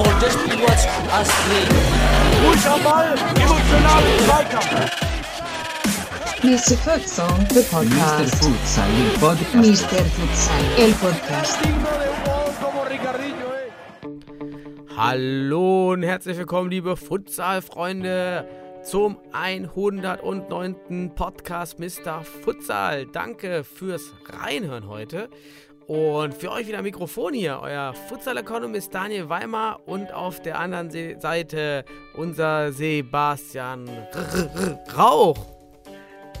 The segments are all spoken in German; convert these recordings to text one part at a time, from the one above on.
Holt das Spiel was Astrid. Ruhig am Ball, emotional Zweikampf. Mr. Futsal, the podcast. Futsal, il podcast. Mr. Futsal, el podcast. Hallo und herzlich willkommen, liebe Futsal-Freunde, zum 109. Podcast Mr. Futsal. Danke fürs Reinhören heute. Und für euch wieder Mikrofon hier, euer Futsal-Economist Daniel Weimar und auf der anderen Se Seite unser Sebastian Rauch.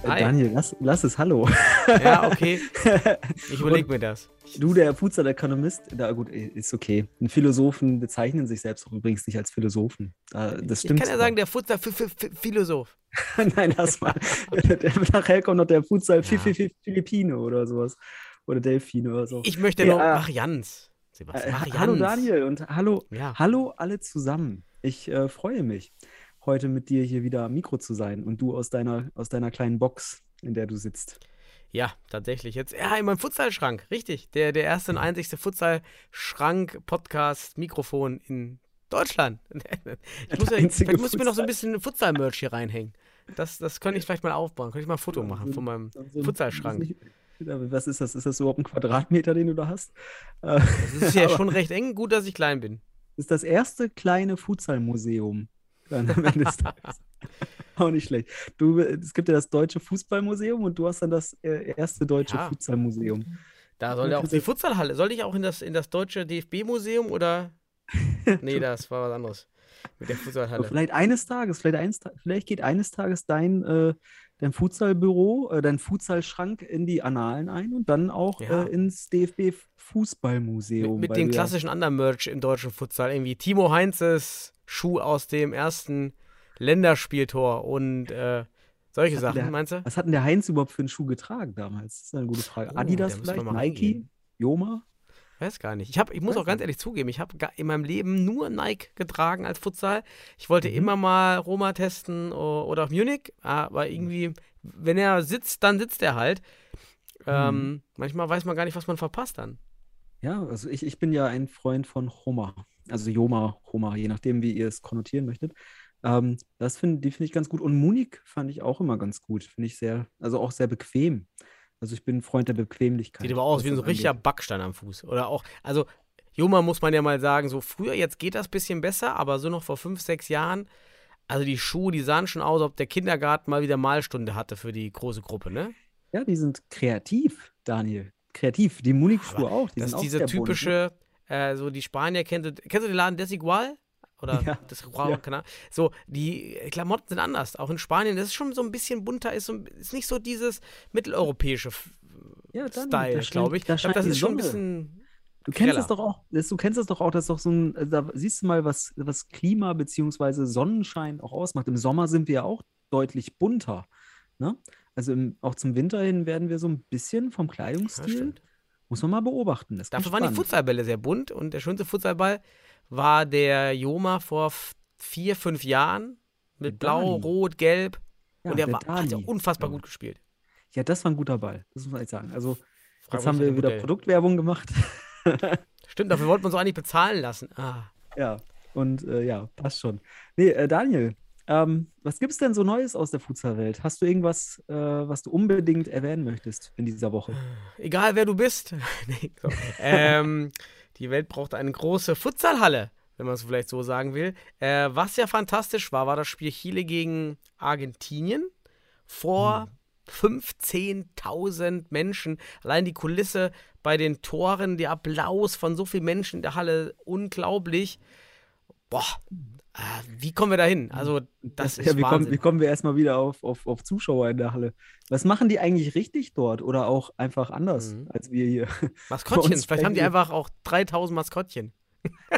Hi. Äh, Daniel, lass, lass es Hallo. Ja, okay. Ich überlege mir das. Du, der Futsal-Ökonomist, da gut, ist okay. Ein Philosophen bezeichnen sich selbst auch übrigens nicht als Philosophen. Da- Das Ich stimmt. kann ja sagen, der Futsal-Philosoph. Nein, lass mal. Der- Nachher kommt noch der Futsal Ja. Fi- Fi- Fi- Philippine oder sowas. Oder Delfine oder so. Ich möchte noch äh, Marians. Sebastian, Äh, Marians. hallo Daniel und hallo, Ja. hallo alle zusammen. Ich äh, freue mich, heute mit dir hier wieder am Mikro zu sein und du aus deiner, aus deiner kleinen Box, in der du sitzt. Ja, tatsächlich. Jetzt, ja, in meinem Futsalschrank, richtig. Der, der erste und einzigste Futsalschrank-Podcast-Mikrofon in Deutschland. Ich muss, ja, vielleicht muss ich mir noch so ein bisschen Futsal-Merch hier reinhängen. Das, das könnte ich vielleicht mal aufbauen. Könnte ich mal ein Foto machen von meinem Also, Futsalschrank. das Was ist das? Ist das überhaupt ein Quadratmeter, den du da hast? Das ist ja schon recht eng. Gut, dass ich klein bin. ist das erste kleine Futsalmuseum. Dann am Ende des Tages. Auch nicht schlecht. Du, es gibt ja das Deutsche Fußballmuseum und du hast dann das äh, erste deutsche Ja. Futsalmuseum. Da soll ja auch die Futsalhalle. Soll ich auch in das, in das deutsche DFB-Museum oder? Nee, das war was anderes. Mit der Aber Futsalhalle. vielleicht eines Tages, vielleicht, eines, vielleicht geht eines Tages dein, äh, dein Futsalbüro, äh, dein Futsalschrank in die Annalen ein und dann auch Ja. äh, ins DFB Mit, Fußballmuseum. mit du ja- klassischen anderen Merch im deutschen Futsal. Irgendwie Timo Heinzes Schuh aus dem ersten Länderspieltor und äh, solche Sachen, der- meinst du? Was hat denn der Heinz überhaupt für einen Schuh getragen damals? Das ist eine gute Frage. Oh, Adidas vielleicht? Nike? Joma? Weiß gar nicht. Ich, hab, ich muss auch ganz ehrlich zugeben, ich habe in meinem Leben nur Nike getragen als Futsal. Ich wollte Mhm. immer mal Roma testen oder auch Munich, aber irgendwie, wenn er sitzt, dann sitzt er halt. Ähm, Mhm. Manchmal weiß man gar nicht, was man verpasst dann. Ja, also ich, ich bin ja ein Freund von Homa. Also Joma, Homa, je nachdem, wie ihr es konnotieren möchtet. Ähm, das finde ich ganz gut. Und Munich fand ich auch immer ganz gut. Finde ich sehr, also auch sehr bequem. Also ich bin ein Freund der Bequemlichkeit. Sieht aber aus wie ein so richtiger. Backstein am Fuß. Oder auch, also Joma muss man ja mal sagen, so früher, jetzt geht das bisschen besser, aber so noch vor fünf, sechs Jahren, also die Schuhe, die sahen schon aus, ob der Kindergarten mal wieder Malstunde hatte für die große Gruppe, ne? Ja, die sind kreativ, Daniel. Kreativ. Die Munich-Schuhe auch. Die Das ist auch diese ne? typische, äh, so die Spanier, kennst du, kennst du den Laden Desigual? Oder Ja, Desigual, ja. keine Ahnung. So, die Klamotten sind anders. Auch in Spanien, das ist schon so ein bisschen bunter, ist, so, ist nicht so dieses mitteleuropäische Ja, dann, Style, glaube ich. da Ich glaube, scheint das ist schon ein bisschen. Du kennst das greller. doch auch, das, du kennst das doch auch, das ist doch so ein, da siehst du mal, was, was Klima bzw. Sonnenschein auch ausmacht. Im Sommer sind wir ja auch deutlich bunter. Ne? Also im, auch zum Winter hin werden wir so ein bisschen vom Ja, Kleidungsstil, muss man mal beobachten. Das Dafür waren die. Futsalbälle sehr bunt und der schönste Futsalball war der Joma vor vier, fünf Jahren mit Blau. Rot, Gelb. Ja, und der, der war, hat ja unfassbar Ja. gut gespielt. Ja, das war ein guter Ball, das muss man echt sagen. Also Frag jetzt haben wir wieder Modell. Produktwerbung gemacht. Stimmt, dafür wollten wir uns auch eigentlich bezahlen lassen. Ah. Ja, und äh, ja, passt schon. Nee, äh, Daniel, ähm, was gibt es denn so Neues aus der Futsalwelt? Hast du irgendwas, äh, was du unbedingt erwähnen möchtest in dieser Woche? Egal wer du bist. nee, ähm, die Welt braucht eine große Futsalhalle, wenn man es vielleicht so sagen will. Äh, was ja fantastisch war, war das Spiel Chile gegen Argentinien vor 15.000 Menschen. Allein die Kulisse bei den Toren, der Applaus von so vielen Menschen in der Halle, unglaublich. Boah, äh, wie kommen wir da hin? Also, das ist ja, wie, kommen, Wahnsinn. wie kommen wir erstmal wieder auf, auf, auf Zuschauer in der Halle? Was machen die eigentlich richtig dort oder auch einfach anders Mhm. als wir hier? Maskottchen, vielleicht haben die einfach auch 3000 Maskottchen.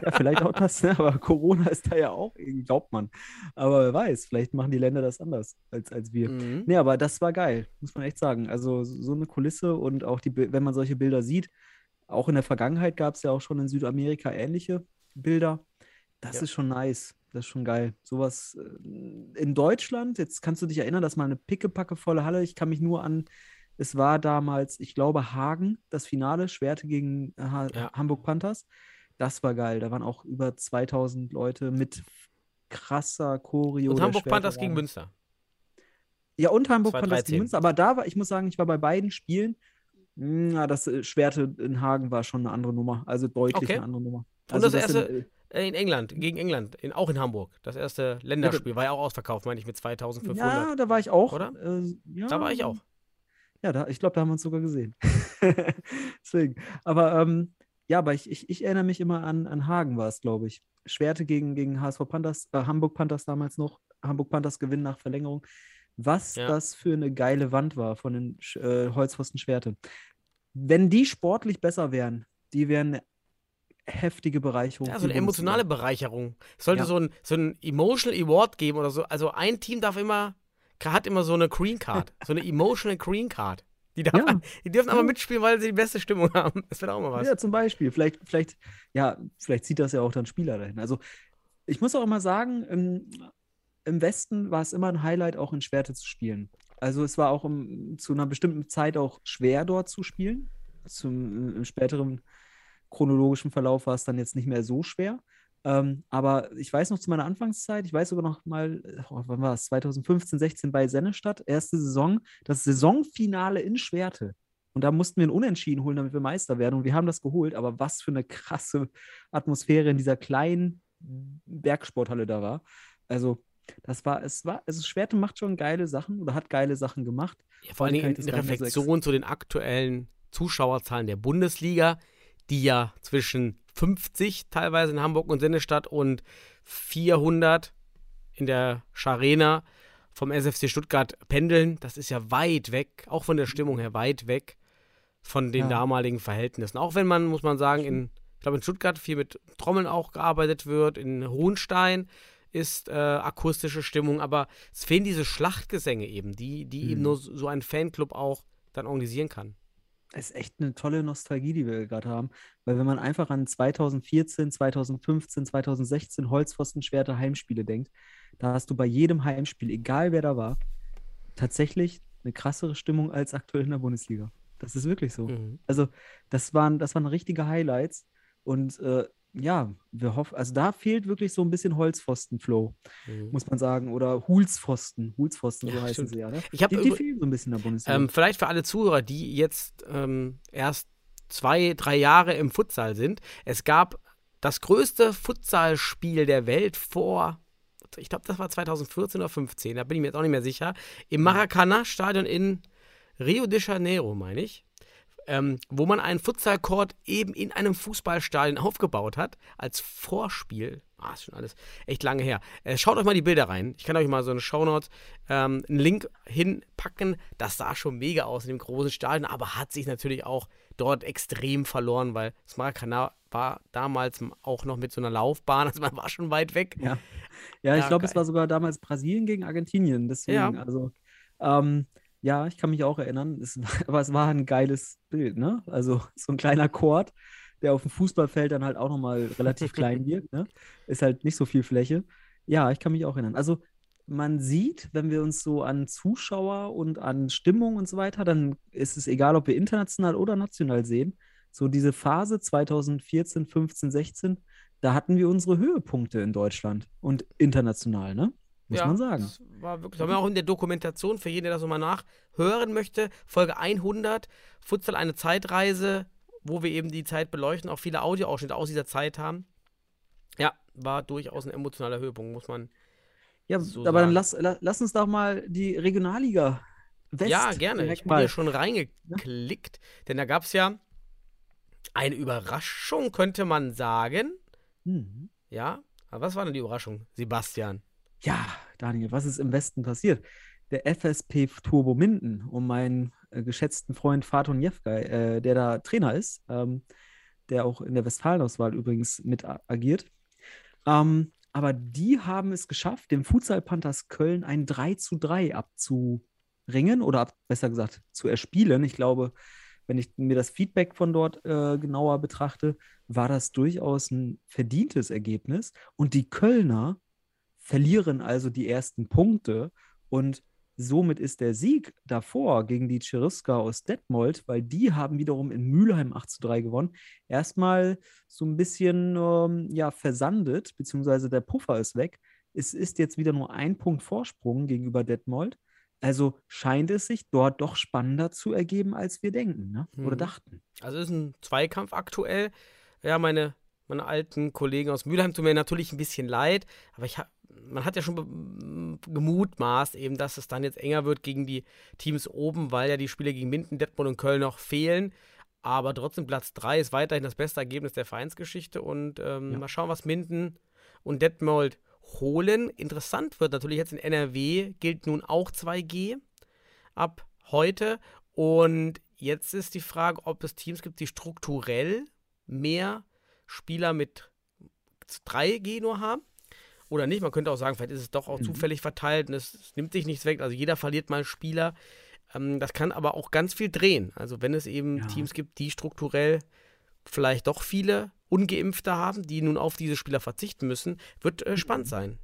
Ja, vielleicht auch das, ne? aber Corona ist da ja auch, glaubt man. Aber wer weiß, vielleicht machen die Länder das anders als, als wir. Mhm. Nee, aber das war geil, muss man echt sagen. Also so eine Kulisse und auch die, wenn man solche Bilder sieht, auch in der Vergangenheit gab es ja auch schon in Südamerika ähnliche Bilder. Das Ja. ist schon nice, das ist schon geil. Sowas äh, in Deutschland, jetzt kannst du dich erinnern, dass mal eine pickepackevolle Halle, ich kann mich nur an Es war damals, ich glaube, Hagen, das Finale, Schwerte gegen äh, ha Ja. Hamburg Panthers. Das war geil. Da waren auch über 2000 Leute mit krasser Choreo. Und Hamburg Panthers gegen. Münster. Ja, und Hamburg Panthers 2013. gegen Münster. Aber da war, ich muss sagen, ich war bei beiden Spielen. Na, das äh, Schwerte in Hagen war schon eine andere Nummer. Also deutlich Okay. eine andere Nummer. Und Also das erste- sind, In England, gegen England, in, auch in Hamburg. Das erste Länderspiel war ja auch ausverkauft, meine ich, mit 2500. Ja, da war ich auch. Oder? Äh, ja, Da war ich auch. Ja, da, ich glaube, da haben wir uns sogar gesehen. Deswegen. Aber ähm, ja, aber ich, ich, ich erinnere mich immer an, an Hagen war es, glaube ich. Schwerte gegen, gegen HSV Panthers, äh, Hamburg Panthers damals noch. Hamburg Panthers gewinnen nach Verlängerung. Was Ja. das für eine geile Wand war von den äh, Holzpfosten Schwerte. Wenn die sportlich besser wären, die wären eine heftige Bereicherung. Ja, so eine emotionale Bundesliga. Bereicherung. Es sollte Ja. so, ein, so ein Emotional Award geben oder so. Also ein Team darf immer, hat immer so eine Green Card. So eine Emotional Green Card. Die, darf, Ja. die dürfen aber mitspielen, weil sie die beste Stimmung haben. Das wäre auch mal was. Ja, zum Beispiel. Vielleicht, vielleicht, ja, vielleicht zieht das ja auch dann Spieler dahin. Also, ich muss auch immer sagen, im, im Westen war es immer ein Highlight, auch in Schwerte zu spielen. Also, es war auch im, zu einer bestimmten Zeit auch schwer, dort zu spielen. Zum, Im späteren chronologischen Verlauf war es dann jetzt nicht mehr so schwer. Ähm, aber ich weiß noch zu meiner Anfangszeit, ich weiß sogar noch mal, oh, wann war es? 2015, 16 bei Sennestadt, erste Saison, das Saisonfinale in Schwerte. Und da mussten wir einen Unentschieden holen, damit wir Meister werden. Und wir haben das geholt. Aber was für eine krasse Atmosphäre in dieser kleinen Bergsporthalle da war. Also, das war, es war, also Schwerte macht schon geile Sachen oder hat geile Sachen gemacht. Ja, vor allen Dingen Kann ich in Reflexion zu den aktuellen Zuschauerzahlen der Bundesliga, die ja zwischen 50 teilweise in Hamburg und Sennestadt und 400 in der Scharena vom SFC Stuttgart pendeln. Das ist ja weit weg, auch von der Stimmung her weit weg von den Ja. damaligen Verhältnissen. Auch wenn man, muss man sagen, in, ich glaube in Stuttgart viel mit Trommeln auch gearbeitet wird, in Hohenstein ist äh, akustische Stimmung, aber es fehlen diese Schlachtgesänge eben, die, die eben Mhm. nur so so ein Fanclub auch dann organisieren kann. Es ist echt eine tolle Nostalgie, die wir gerade haben. Weil wenn man einfach an 2014, 2015, 2016 Holzpfostenschwerte Heimspiele denkt, da hast du bei jedem Heimspiel, egal wer da war, tatsächlich eine krassere Stimmung als aktuell in der Bundesliga. Das ist wirklich so. Mhm. Also, das waren, das waren richtige Highlights. Und äh, ja, wir hoffen, also da fehlt wirklich so ein bisschen Holzpfosten-Flow, Mhm. muss man sagen. Oder Hulspfosten. Hulspfosten, so Ja, heißen stimmt. sie ja. Ne? Ich Die, die fehlen so ein bisschen in der Bundesliga. Ähm, vielleicht für alle Zuhörer, die jetzt ähm, erst zwei, drei Jahre im Futsal sind. Es gab das größte Futsalspiel der Welt vor, ich glaube, das war 2014 oder 15, da bin ich mir jetzt auch nicht mehr sicher, im Maracanã-Stadion in Rio de Janeiro, meine ich. Ähm, wo man einen Futsalcourt eben in einem Fußballstadion aufgebaut hat, als Vorspiel. Ah, ist schon alles echt lange her. Äh, schaut euch mal die Bilder rein. Ich kann euch mal so eine Shownote, ähm, einen Link hinpacken. Das sah schon mega aus in dem großen Stadion, aber hat sich natürlich auch dort extrem verloren, weil das Maracanã war damals auch noch mit so einer Laufbahn, also man war schon weit weg. Ja, ja, ich Ja, glaube, es war sogar damals Brasilien gegen Argentinien. Deswegen, Ja. also, ähm, ja, ich kann mich auch erinnern. Es war, aber es war ein geiles Bild, ne? Also so ein kleiner Chord, der auf dem Fußballfeld dann halt auch nochmal relativ klein wirkt, ne? Ist halt nicht so viel Fläche. Ja, ich kann mich auch erinnern. Also man sieht, wenn wir uns so an Zuschauer und an Stimmung und so weiter, dann ist es egal, ob wir international oder national sehen. So diese Phase 2014, 15, 16, da hatten wir unsere Höhepunkte in Deutschland und international, ne? Muss ja, man sagen. Das war wirklich, haben wir auch in der Dokumentation für jeden, der das nochmal nachhören möchte, Folge 100, Futsal eine Zeitreise, wo wir eben die Zeit beleuchten, auch viele Audioausschnitte aus dieser Zeit haben. Ja, war durchaus ein emotionaler Höhepunkt, muss man. Ja, so aber dann sagen. lass, la- lass uns doch mal die Regionalliga West ja, gerne. Ich bin hier schon reingeklickt, denn da gab es ja eine Überraschung, könnte man sagen. Mhm. Ja, aber was war denn die Überraschung, Sebastian? Ja, Daniel, was ist im Westen passiert? Der FSP Turbo Minden um meinen äh, geschätzten Freund Faton Jefgay, äh, der da Trainer ist, ähm, der auch in der Westfalenauswahl übrigens mit agiert. Ähm, aber die haben es geschafft, dem Futsal Panthers Köln ein 3 zu 3 abzuringen oder ab, besser gesagt zu erspielen. Ich glaube, wenn ich mir das Feedback von dort äh, genauer betrachte, war das durchaus ein verdientes Ergebnis. Und die Kölner verlieren also die ersten Punkte und somit ist der Sieg davor gegen die Cheruska aus Detmold, weil die haben wiederum in Mülheim 8 zu 3 gewonnen, erstmal so ein bisschen ähm, ja, versandet, beziehungsweise der Puffer ist weg. Es ist jetzt wieder nur ein Punkt Vorsprung gegenüber Detmold. Also scheint es sich dort doch spannender zu ergeben, als wir denken ne? oder Mhm. dachten. Also es ist ein Zweikampf aktuell. Ja, meine, meine alten Kollegen aus Mülheim tun mir natürlich ein bisschen leid, aber ich hab, man hat ja schon gemutmaßt, eben, dass es dann jetzt enger wird gegen die Teams oben, weil ja die Spiele gegen Minden, Detmold und Köln noch fehlen. Aber trotzdem Platz 3 ist weiterhin das beste Ergebnis der Vereinsgeschichte und ähm, Ja. mal schauen, was Minden und Detmold holen. Interessant wird natürlich jetzt in NRW gilt nun auch 2G ab heute und jetzt ist die Frage, ob es Teams gibt, die strukturell mehr Spieler mit 3G nur haben oder nicht. Man könnte auch sagen, vielleicht ist es doch auch Mhm. zufällig verteilt und es, es nimmt sich nichts weg. Also jeder verliert mal einen Spieler. Ähm, das kann aber auch ganz viel drehen. Also wenn es eben Ja. Teams gibt, die strukturell vielleicht doch viele Ungeimpfte haben, die nun auf diese Spieler verzichten müssen, wird äh, spannend sein.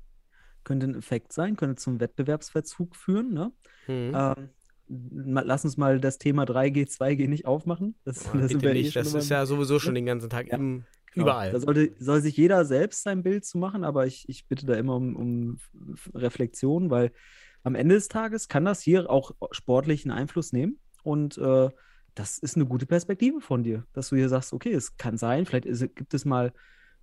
Könnte ein Effekt sein, könnte zum Wettbewerbsverzug führen. Ne? Mhm. Ähm, lass uns mal das Thema 3G, 2G nicht aufmachen. Das, Ja, da sind bitte wir eh nicht. Das ist ja sowieso schon den ganzen Tag Ja. im. Überall. Da sollte, soll sich jeder selbst sein Bild zu machen, aber ich, ich bitte da immer um, um Reflexion, weil am Ende des Tages kann das hier auch sportlichen Einfluss nehmen. Und äh, das ist eine gute Perspektive von dir, dass du hier sagst, okay, es kann sein, vielleicht ist, gibt es mal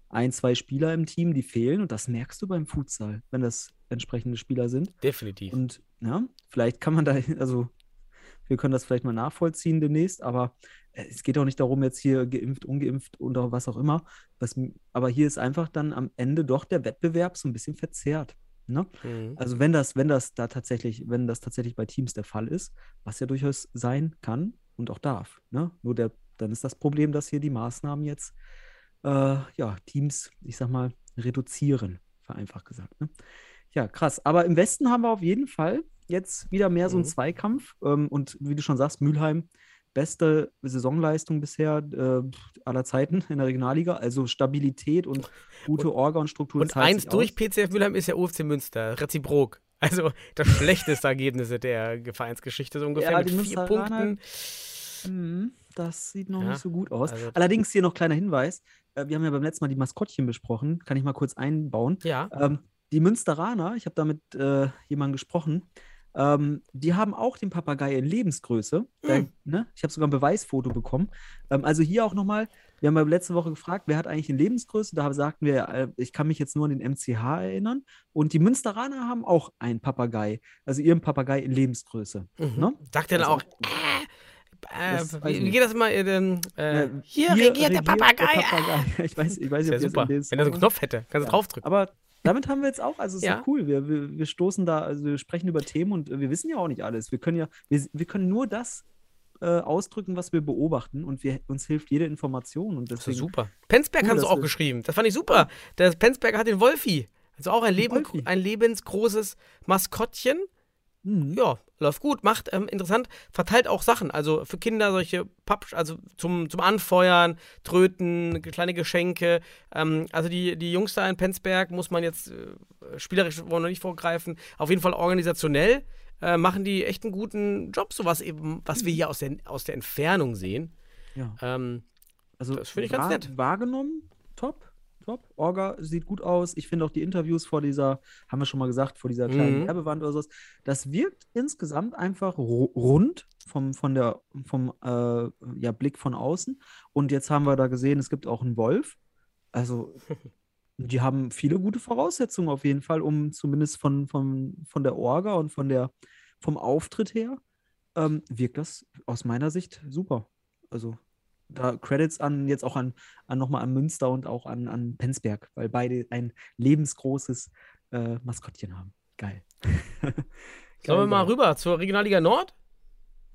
ein, zwei Spieler im Team, die fehlen. Und das merkst du beim Futsal, wenn das entsprechende Spieler sind. Definitiv. Und ja, vielleicht kann man da, also wir können das vielleicht mal nachvollziehen demnächst, aber es geht auch nicht darum, jetzt hier geimpft, ungeimpft oder was auch immer. Was, aber hier ist einfach dann am Ende doch der Wettbewerb so ein bisschen verzerrt. Ne? Mhm. Also wenn das, wenn das da tatsächlich, wenn das tatsächlich bei Teams der Fall ist, was ja durchaus sein kann und auch darf. Ne? Nur der, dann ist das Problem, dass hier die Maßnahmen jetzt äh, ja, Teams, ich sag mal, reduzieren, vereinfacht gesagt. Ne? Ja, krass. Aber im Westen haben wir auf jeden Fall jetzt wieder mehr so einen Mhm. Zweikampf. Ähm, und wie du schon sagst, Mülheim, beste Saisonleistung bisher äh, aller Zeiten in der Regionalliga. Also Stabilität und gute Orga und Struktur. Und eins durch aus. PCF Mülheim ist ja UFC Münster, reziprok. Also das schlechteste Ergebnis der Vereinsgeschichte, so ungefähr Ja, mit vier Punkten. Mhm, Das sieht noch Ja, nicht so gut aus. also- Allerdings hier noch kleiner Hinweis. Äh, Wir haben ja beim letzten Mal die Maskottchen besprochen. Kann ich mal kurz einbauen. Ja, Ähm, die Münsteraner, ich habe da mit äh, jemandem gesprochen, ähm, die haben auch den Papagei in Lebensgröße. Da, Hm. ne? Ich habe sogar ein Beweisfoto bekommen. Ähm, also hier auch nochmal, wir haben ja letzte Woche gefragt, wer hat eigentlich in Lebensgröße? Da sagten wir, äh, ich kann mich jetzt nur an den MCH erinnern. Und die Münsteraner haben auch einen Papagei, also ihren Papagei in Lebensgröße. mhm. ne? sagt er dann Also- auch, äh, äh, wie, wie geht das immer? Äh, äh, Äh, hier, regiert der Papagei. Papagei. Ich weiß, ich weiß nicht, ob das super, wenn er so einen Knopf hätte. Kannst du Ja. draufdrücken. Aber damit haben wir jetzt auch, also es ist Ja. ja cool. Wir, wir, wir stoßen da, also wir sprechen über Themen und äh, wir wissen ja auch nicht alles. Wir können ja, wir, wir können nur das äh, ausdrücken, was wir beobachten und wir, uns hilft jede Information und Das ist deswegen. super. Penzberg Cool, hat es dass auch geschrieben. Das fand ich super. Der Penzberger hat den Wolfi. Also auch ein, Leben, ein lebensgroßes Maskottchen. Mhm. Ja, läuft gut, macht ähm, interessant, verteilt auch Sachen. Also für Kinder solche Papp, also zum, zum Anfeuern, Tröten, kleine Geschenke. Ähm, also die, die Jungs da in Penzberg muss man jetzt äh, spielerisch wollen wir noch nicht vorgreifen. Auf jeden Fall organisationell äh, machen die echt einen guten Job, sowas eben, was wir hier aus der, aus der Entfernung sehen. Ja. Ähm, Also Das finde ich ganz nett. Wahrgenommen, top, top. Orga sieht gut aus. Ich finde auch die Interviews vor dieser, haben wir schon mal gesagt, vor dieser kleinen Mhm. Werbewand oder sowas, das wirkt insgesamt einfach ru- rund vom, von der, vom äh, ja, Blick von außen. Und jetzt haben wir da gesehen, es gibt auch einen Wolf. Also, die haben viele gute Voraussetzungen auf jeden Fall, um zumindest von, von, von der Orga und von der, vom Auftritt her, ähm, wirkt das aus meiner Sicht super. Also, da Credits an, jetzt auch an, an nochmal an Münster und auch an, an Penzberg, weil beide ein lebensgroßes äh, Maskottchen haben. Geil. sollen wir mal rüber zur Regionalliga Nord?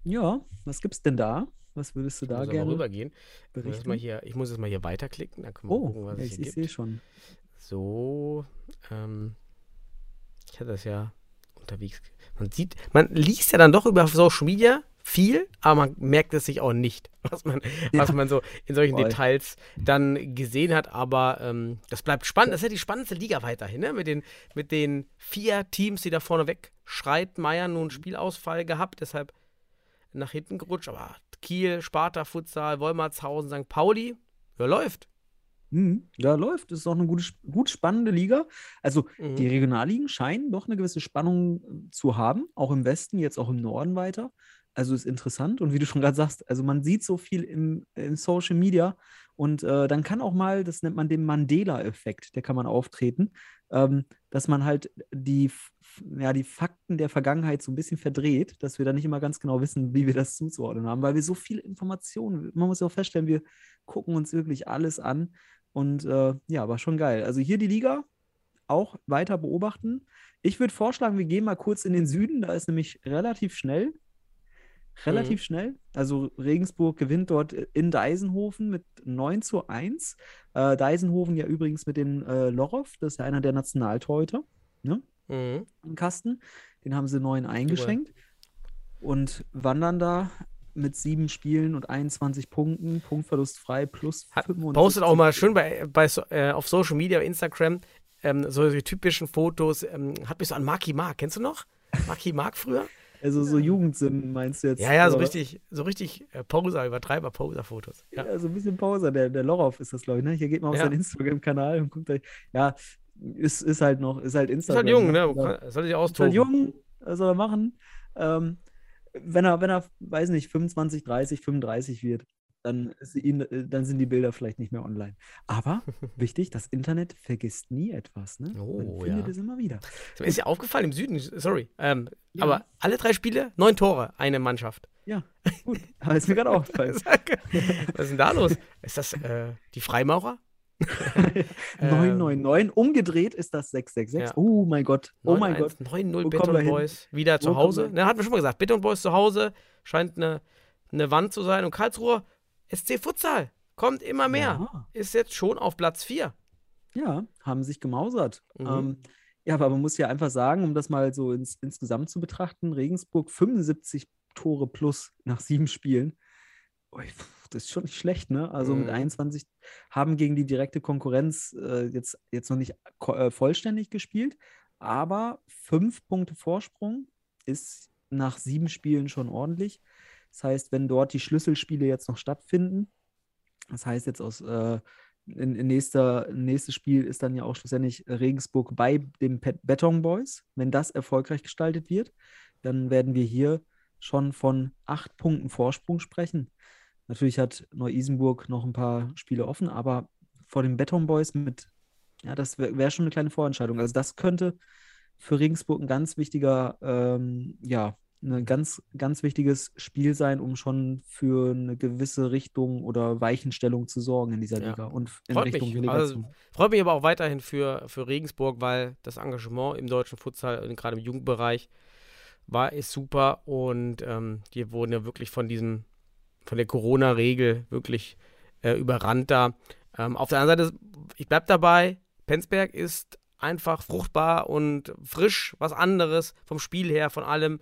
Ja, was gibt's denn da? Was würdest du da gerne rübergehen? Ich muss, jetzt mal berichten? hier, ich muss jetzt mal hier weiterklicken, dann können wir gucken, Oh, was ja, es ich, hier ich sehe gibt. schon. So, ähm, ich hatte das ja unterwegs. Man sieht, man liest ja dann doch über Social Media viel, aber man merkt es sich auch nicht, was man, Ja. was man so in solchen Voll. Details dann gesehen hat. Aber ähm, das bleibt spannend. Das ist ja die spannendste Liga weiterhin, ne? Mit den, mit den vier Teams, die da vorne weg schreiten. Meier nun Spielausfall gehabt, deshalb nach hinten gerutscht. Aber Kiel, Sparta, Futsal, Wolmertshausen, St. Pauli, ja, läuft. Mhm. Ja, läuft. Das ist auch eine gute, gut spannende Liga. Also Mhm. die Regionalligen scheinen doch eine gewisse Spannung äh, zu haben, auch im Westen, jetzt auch im Norden weiter. Also ist interessant. Und wie du schon gerade sagst, also man sieht so viel im, im Social Media und äh, dann kann auch mal, das nennt man den Mandela-Effekt, der kann man auftreten, ähm, dass man halt die, ja, die Fakten der Vergangenheit so ein bisschen verdreht, dass wir da nicht immer ganz genau wissen, wie wir das zuzuordnen haben, weil wir so viele Informationen, man muss ja auch feststellen, wir gucken uns wirklich alles an und äh, ja, war schon geil. Also hier die Liga auch weiter beobachten. Ich würde vorschlagen, wir gehen mal kurz in den Süden. Da ist nämlich relativ schnell. Relativ schnell. Also Regensburg gewinnt dort in Deisenhofen mit 9 zu 1. Äh, Deisenhofen ja übrigens mit dem äh, Lorow, das ist ja einer der Nationaltorhüter Mhm. im Kasten. Den haben sie neun eingeschenkt und wandern da mit sieben Spielen und 21 Punkten, Punktverlust frei plus Hat, 75. postet auch mal schön bei, bei so- äh, auf Social Media, Instagram, ähm, solche typischen Fotos. Ähm, hat mich so an Marky Mark. Kennst du noch? Marky Mark früher? Also so Jugendsinn meinst du jetzt? Ja, ja, so oder? richtig, so richtig äh, Poser, Übertreiber, Poser-Fotos. Ja. Ja, so ein bisschen Pauser. Der, der Lorow ist das, glaube ich. Ne? Hier geht mal auf Ja. seinen Instagram-Kanal und guckt euch. Ja, ist, ist halt noch, ist halt Ist Instagram. halt jung, ne? Aber- Kann- Soll sich Ist austoben. halt jung, was soll er machen? Ähm, wenn er, wenn er, weiß nicht, 25, 30, 35 wird, dann, ihn, äh, dann sind die Bilder vielleicht nicht mehr online. Aber wichtig, das Internet vergisst nie etwas. Ne? Man Oh, findet ja. es immer wieder. Mir ist ja aufgefallen im Süden, sorry. Ähm, Ja. Aber alle drei Spiele, neun Tore, eine Mannschaft. Ja, gut. Aber ist mir gerade aufgefallen. Was ist denn da los? Ist das äh, die Freimaurer? Ähm, 999. Umgedreht ist das 666. Ja. Oh mein Gott. Oh mein Gott. 9-1, 9-0 Wo kommen Beton? Boys. Wieder Wo zu Hause. Ne, hatten wir schon mal gesagt. Beton Boys zu Hause scheint eine, eine Wand zu sein. Und Karlsruhe, SC Futsal, kommt immer mehr. Ja. Ist jetzt schon auf Platz 4. Ja, haben sich gemausert. Mhm. Ähm, ja, aber man muss ja einfach sagen, um das mal so ins, insgesamt zu betrachten, Regensburg 75 Tore plus nach sieben Spielen. Ui, das ist schon nicht schlecht, ne? Also mit Mhm. 21 haben gegen die direkte Konkurrenz äh, jetzt, jetzt noch nicht äh, vollständig gespielt, aber fünf Punkte Vorsprung ist nach sieben Spielen schon ordentlich. Das heißt, wenn dort die Schlüsselspiele jetzt noch stattfinden, das heißt jetzt aus äh, in, in nächster, nächstes Spiel ist dann ja auch schlussendlich Regensburg bei den Beton Boys. Wenn das erfolgreich gestaltet wird, dann werden wir hier schon von acht Punkten Vorsprung sprechen. Natürlich hat Neu-Isenburg noch ein paar Spiele offen, aber vor den Beton Boys mit, ja, das wäre wär schon eine kleine Vorentscheidung. Also das könnte für Regensburg ein ganz wichtiger, ähm, ja, ein ganz, ganz wichtiges Spiel sein, um schon für eine gewisse Richtung oder Weichenstellung zu sorgen in dieser Ja. Liga und in Freut Richtung mich. Also, freut mich aber auch weiterhin für, für Regensburg, weil das Engagement im deutschen Futsal, und gerade im Jugendbereich, war ist super. Und ähm, die wurden ja wirklich von diesem, von der Corona-Regel wirklich äh, überrannt da. Ähm, auf der anderen Seite, ich bleib dabei, Penzberg ist einfach fruchtbar und frisch, was anderes vom Spiel her, von allem.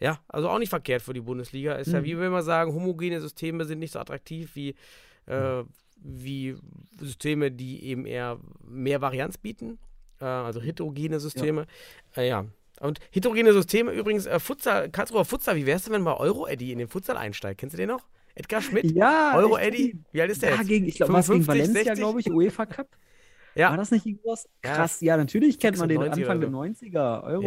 Ja, also auch nicht verkehrt für die Bundesliga. Ist ja, Mhm. wie wir immer sagen, homogene Systeme sind nicht so attraktiv wie, äh, wie Systeme, die eben eher mehr Varianz bieten. Äh, also heterogene Systeme. Ja. Äh, ja. Und heterogene Systeme übrigens, äh, Futsal, Karlsruher Futsal, wie wär's denn, wenn mal Euro-Eddy in den Futsal einsteigt? Kennst du den noch? Edgar Schmidt? Ja, Euro ich Eddy? kenn Wie alt ist der Ja, jetzt? gegen, ich glaube, gegen 55, Valencia, 60? glaube ich, UEFA Cup. Ja. War das nicht irgendwas? Ja, Krass, ja, natürlich kennt man den 96 Anfang oder der 90er, Euro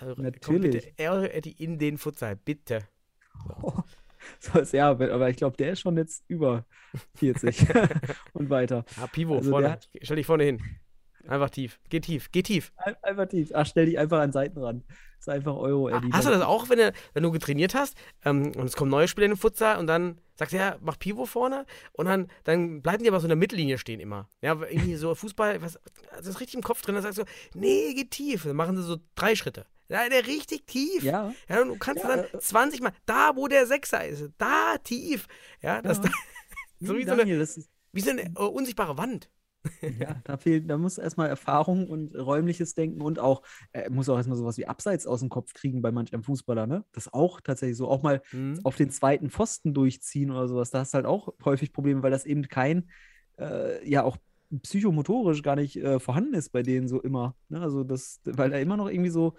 Also, komm Natürlich. Bitte, Eddy in den Futsal, bitte. So ist, ja, aber ich glaube, der ist schon jetzt über 40 und weiter. Ja, Pivo, Also vorne. hat- Stell dich vorne hin. Einfach tief. Geh tief. Geh tief. Ein- Einfach tief. Ach, stell dich einfach an Seiten ran. ist einfach Euro Ah, Eddy. Hast du das auch, wenn du, wenn du getrainiert hast ähm, und es kommen neue Spieler in den Futsal und dann sagst du, ja, mach Pivo vorne und dann, dann bleiben die aber so in der Mittellinie stehen immer. Ja, irgendwie so Fußball, was, das ist richtig im Kopf drin, dann sagst du, nee, geh tief. Dann machen sie so drei Schritte. Ja, der richtig tief. Ja, Ja, und du kannst Ja, dann äh, 20 Mal, da wo der Sechser ist, da tief. Ja, das Ja. so wie so Daniel, eine, das ist, wie so eine äh, unsichtbare Wand. Ja, da fehlt, da muss erstmal Erfahrung und räumliches Denken und auch, er muss auch erstmal sowas wie Abseits aus dem Kopf kriegen bei manch einem Fußballer, ne? Das auch tatsächlich so, auch mal Mhm. auf den zweiten Pfosten durchziehen oder sowas. Da hast du halt auch häufig Probleme, weil das eben kein, äh, ja, auch psychomotorisch gar nicht äh, vorhanden ist bei denen so immer. Ne? Also das, weil da immer noch irgendwie so,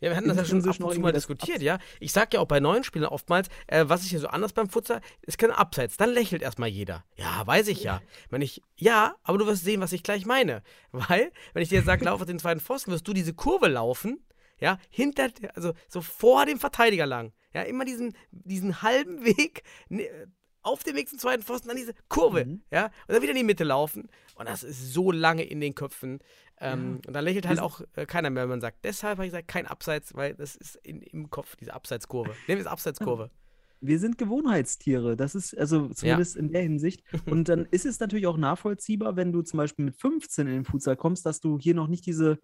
Ja, wir hatten das ja schon ab und zu mal diskutiert, ja. Ich sag ja auch bei neuen Spielern oftmals, äh, was ist hier so anders beim Futsal? Ist kein Abseits. Dann lächelt erstmal jeder. Ja, weiß ich ja. Wenn ich, ja, aber du wirst sehen, was ich gleich meine. Weil, wenn ich dir jetzt sage, lauf auf den zweiten Pfosten, wirst du diese Kurve laufen, ja, hinter, also so vor dem Verteidiger lang. Ja, immer diesen, diesen halben Weg ne, auf dem Weg zum zweiten Pfosten, dann diese Kurve, Mhm. ja, und dann wieder in die Mitte laufen. Und das ist so lange in den Köpfen. Ähm, Und dann lächelt halt auch äh, keiner mehr, wenn man sagt. Deshalb habe ich gesagt, kein Abseits, weil das ist in, im Kopf, diese Abseitskurve. Nehmen wir es Abseitskurve. wir sind Gewohnheitstiere. Das ist also zumindest in der Hinsicht. Und dann ist es natürlich auch nachvollziehbar, wenn du zum Beispiel mit 15 in den Futsal kommst, dass du hier noch nicht diese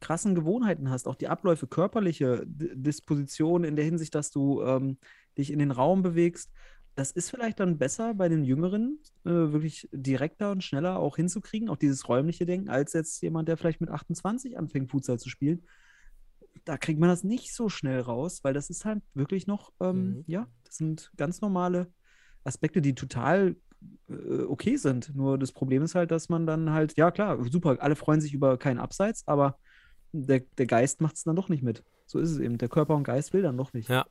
krassen Gewohnheiten hast, auch die Abläufe, körperliche D Disposition in der Hinsicht, dass du ähm, dich in den Raum bewegst. Das ist vielleicht dann besser bei den Jüngeren, äh, wirklich direkter und schneller auch hinzukriegen, auch dieses räumliche Denken, als jetzt jemand, der vielleicht mit 28 anfängt, Futsal zu spielen. Da kriegt man das nicht so schnell raus, weil das ist halt wirklich noch, ähm, Mhm. ja, das sind ganz normale Aspekte, die total äh, okay sind. Nur das Problem ist halt, dass man dann halt, ja klar, super, alle freuen sich über keinen Abseits, aber der, der Geist macht es dann doch nicht mit. So ist es eben. Der Körper und Geist will dann doch nicht. Ja.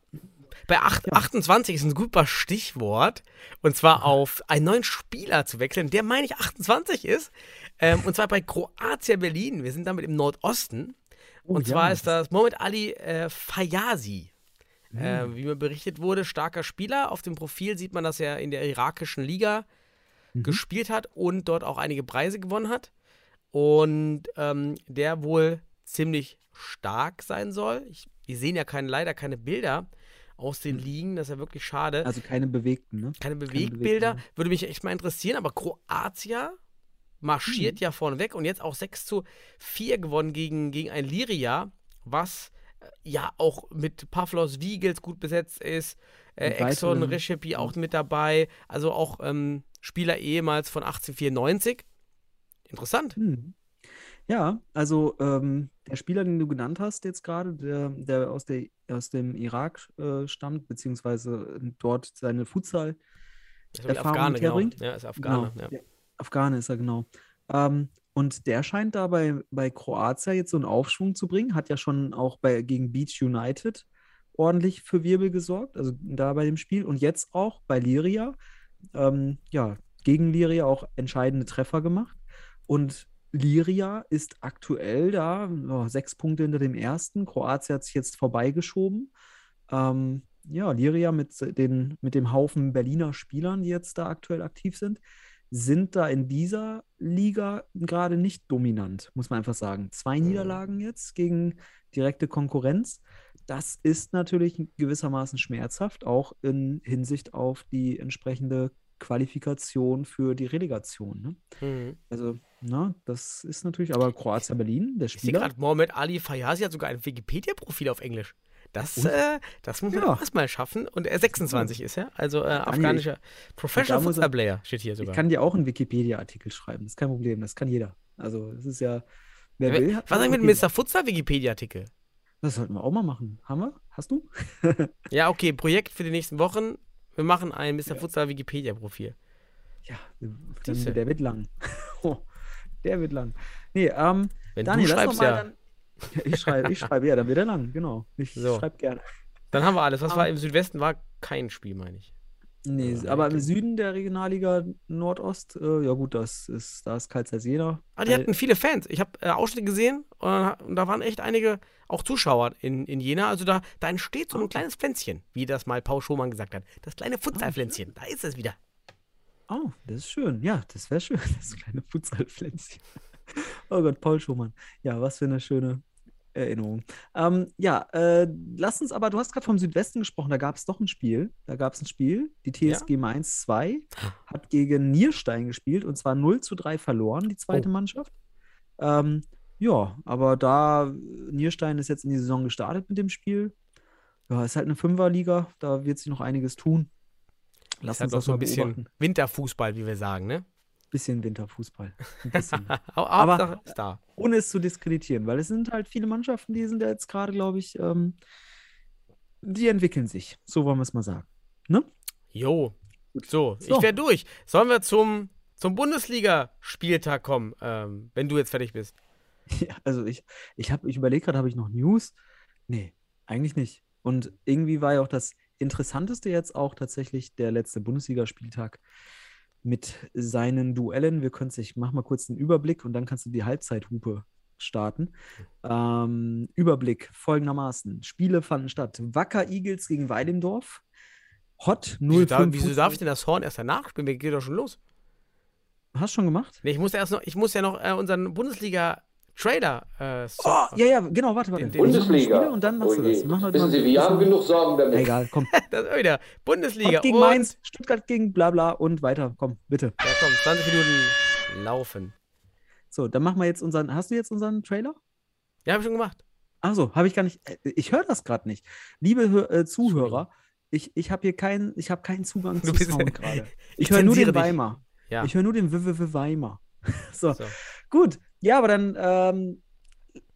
Bei acht, Ja. 28 ist ein super Stichwort. Und zwar auf einen neuen Spieler zu wechseln, der, meine ich, 28 ist. Ähm, und zwar bei Kroatia Berlin. Wir sind damit im Nordosten. Oh, und ja, zwar ist das Mohamed Ali äh, Fayazi. Mhm. Äh, wie mir berichtet wurde, starker Spieler. Auf dem Profil sieht man, dass er in der irakischen Liga Mhm. gespielt hat und dort auch einige Preise gewonnen hat. Und ähm, der wohl ziemlich stark sein soll. Ich, wir sehen ja keine, leider keine Bilder aus den Ligen, das ist ja wirklich schade. Also keine bewegten, ne? keine Bewegbilder. Bilder. Würde mich echt mal interessieren, aber Kroatia marschiert Mhm. ja vorne weg und jetzt auch 6 zu 4 gewonnen gegen, gegen ein Liria, was äh, ja auch mit Pavlos Wiegels gut besetzt ist. Äh, Exxon Recipe auch mit dabei. Also auch ähm, Spieler ehemals von 1894. Interessant. Hm. Ja, also ähm, der Spieler, den du genannt hast jetzt gerade, der, der aus, der aus dem Irak äh, stammt, beziehungsweise dort seine Futsal Erfahrung Afghane, mit genau. herbringt? Ja, ist Afghaner. Genau. Ja. Afghane ist er, genau. Ähm, und der scheint da bei, bei Kroatia jetzt so einen Aufschwung zu bringen, hat ja schon auch bei, gegen Beach United ordentlich für Wirbel gesorgt, also da bei dem Spiel. Und jetzt auch bei Liria, ähm, ja, gegen Liria auch entscheidende Treffer gemacht. Und Liria ist aktuell da, oh, sechs Punkte hinter dem ersten. Kroatien hat sich jetzt vorbeigeschoben. Ähm, ja, Liria mit, den, mit dem Haufen Berliner Spielern, die jetzt da aktuell aktiv sind, sind da in dieser Liga gerade nicht dominant, muss man einfach sagen. Zwei. Niederlagen jetzt gegen direkte Konkurrenz. Das ist natürlich gewissermaßen schmerzhaft, auch in Hinsicht auf die entsprechende Qualifikation für die Relegation. Ne? Mhm. Also, na, das ist natürlich, aber Kroatia Berlin, der Ich sehe Spieler. gerade, Mohamed Ali Fayazi hat sogar ein Wikipedia-Profil auf Englisch. Das, äh, das muss man Ja. auch erstmal schaffen. Und er 26 ist er, also äh, afghanischer Professional Football Player steht hier Ich sogar. kann dir auch einen Wikipedia-Artikel schreiben, das ist kein Problem, das kann jeder. Also, es ist ja, wer Wer- will, Was eigentlich mit. Mr. Futsal Wikipedia-Artikel? Das sollten wir auch mal machen. Haben wir? Hast du? Ja, okay, Projekt für die nächsten Wochen. Wir machen ein Mr. Ja. Futsal Wikipedia-Profil. Ja, Siehste. der wird lang. Oh, der wird lang. Nee, ähm, Wenn Daniel, du schreibst, mal ja. dann. Ich schreibe, ich schreibe, ja, dann wird er lang, genau. Ich So. schreibe gerne. Dann haben wir alles. Was Ah. war im Südwesten? War kein Spiel, meine ich. Nee, Ja, aber im. Süden der Regionalliga Nordost, äh, ja gut, das ist, da ist Karl Jena. Ah, die hatten viele Fans. Ich habe äh, Ausschnitte gesehen und, und da waren echt einige auch Zuschauer in, in Jena. Also da, da entsteht so ein kleines Pflänzchen, wie das mal Paul Schumann gesagt hat. Das kleine Futsalpflänzchen. Da ist es wieder. Oh, das ist schön. Ja, das wäre schön. Das kleine Futsalpflänzchen. Oh Gott, Paul Schumann. Ja, was für eine schöne Erinnerung. Ähm, ja, äh, lass uns aber, du hast gerade vom Südwesten gesprochen, da gab es doch ein Spiel. Da gab es ein Spiel. Die TSG Mainz 2 hat gegen Nierstein gespielt und zwar 0 zu 3 verloren, die zweite Oh. Mannschaft. Ähm, ja, aber da Nierstein ist jetzt in die Saison gestartet mit dem Spiel. Ja, ist halt eine Fünferliga, da wird sich noch einiges tun. Lass ist halt uns noch das so ein bisschen beobachten. Winterfußball, wie wir sagen, ne? bisschen Winterfußball. Ein bisschen. Aber- ist da. Ohne es zu diskreditieren, weil es sind halt viele Mannschaften, die sind ja jetzt gerade, glaube ich, ähm, die entwickeln sich. So wollen wir es mal sagen. Ne? Jo. So, So. ich wäre durch. Sollen wir zum, zum Bundesliga-Spieltag kommen, ähm, wenn du jetzt fertig bist? Ja, also ich, ich habe, ich überlege gerade, habe ich noch News? Nee, eigentlich nicht. Und irgendwie war ja auch das Interessanteste jetzt auch tatsächlich der letzte Bundesligaspieltag mit seinen Duellen. Wir können ich mach mal kurz einen Überblick und dann kannst du die Halbzeithupe starten. Ähm, Überblick folgendermaßen: Spiele fanden statt. Wacker Eagles gegen Weidendorf. Hot 05. Wieso, darf, wieso darf ich denn das Horn erst danach spielen? Mir geht doch schon los. Hast schon gemacht? Nee, ich muss ja erst noch, ich muss ja noch äh, unseren Bundesliga-Trailer äh, so- Oh, ja, ja, genau, warte, warte. Den- den- Bundesliga. Und dann machst du Oh je. das. Heute Wissen mal- Sie, wir haben genug Sorgen damit. Egal, komm. Das ist wieder Bundesliga. Gott gegen und, Mainz, Stuttgart gegen bla bla und weiter. Komm, bitte. Ja, komm, 20 Minuten laufen. So, dann machen wir jetzt unseren. Hast du jetzt unseren Trailer? Ja, hab ich schon gemacht. Achso, habe ich gar nicht. äh, Ich höre das gerade nicht. Liebe Hör- äh, Zuhörer, ich, ich habe hier keinen, ich habe keinen Zugang Du zu Sound gerade. Ich Ich höre nur den dich. Weimar. Ja. Ich höre nur den WWW Weimar. So, So. gut. Ja, aber dann, ähm,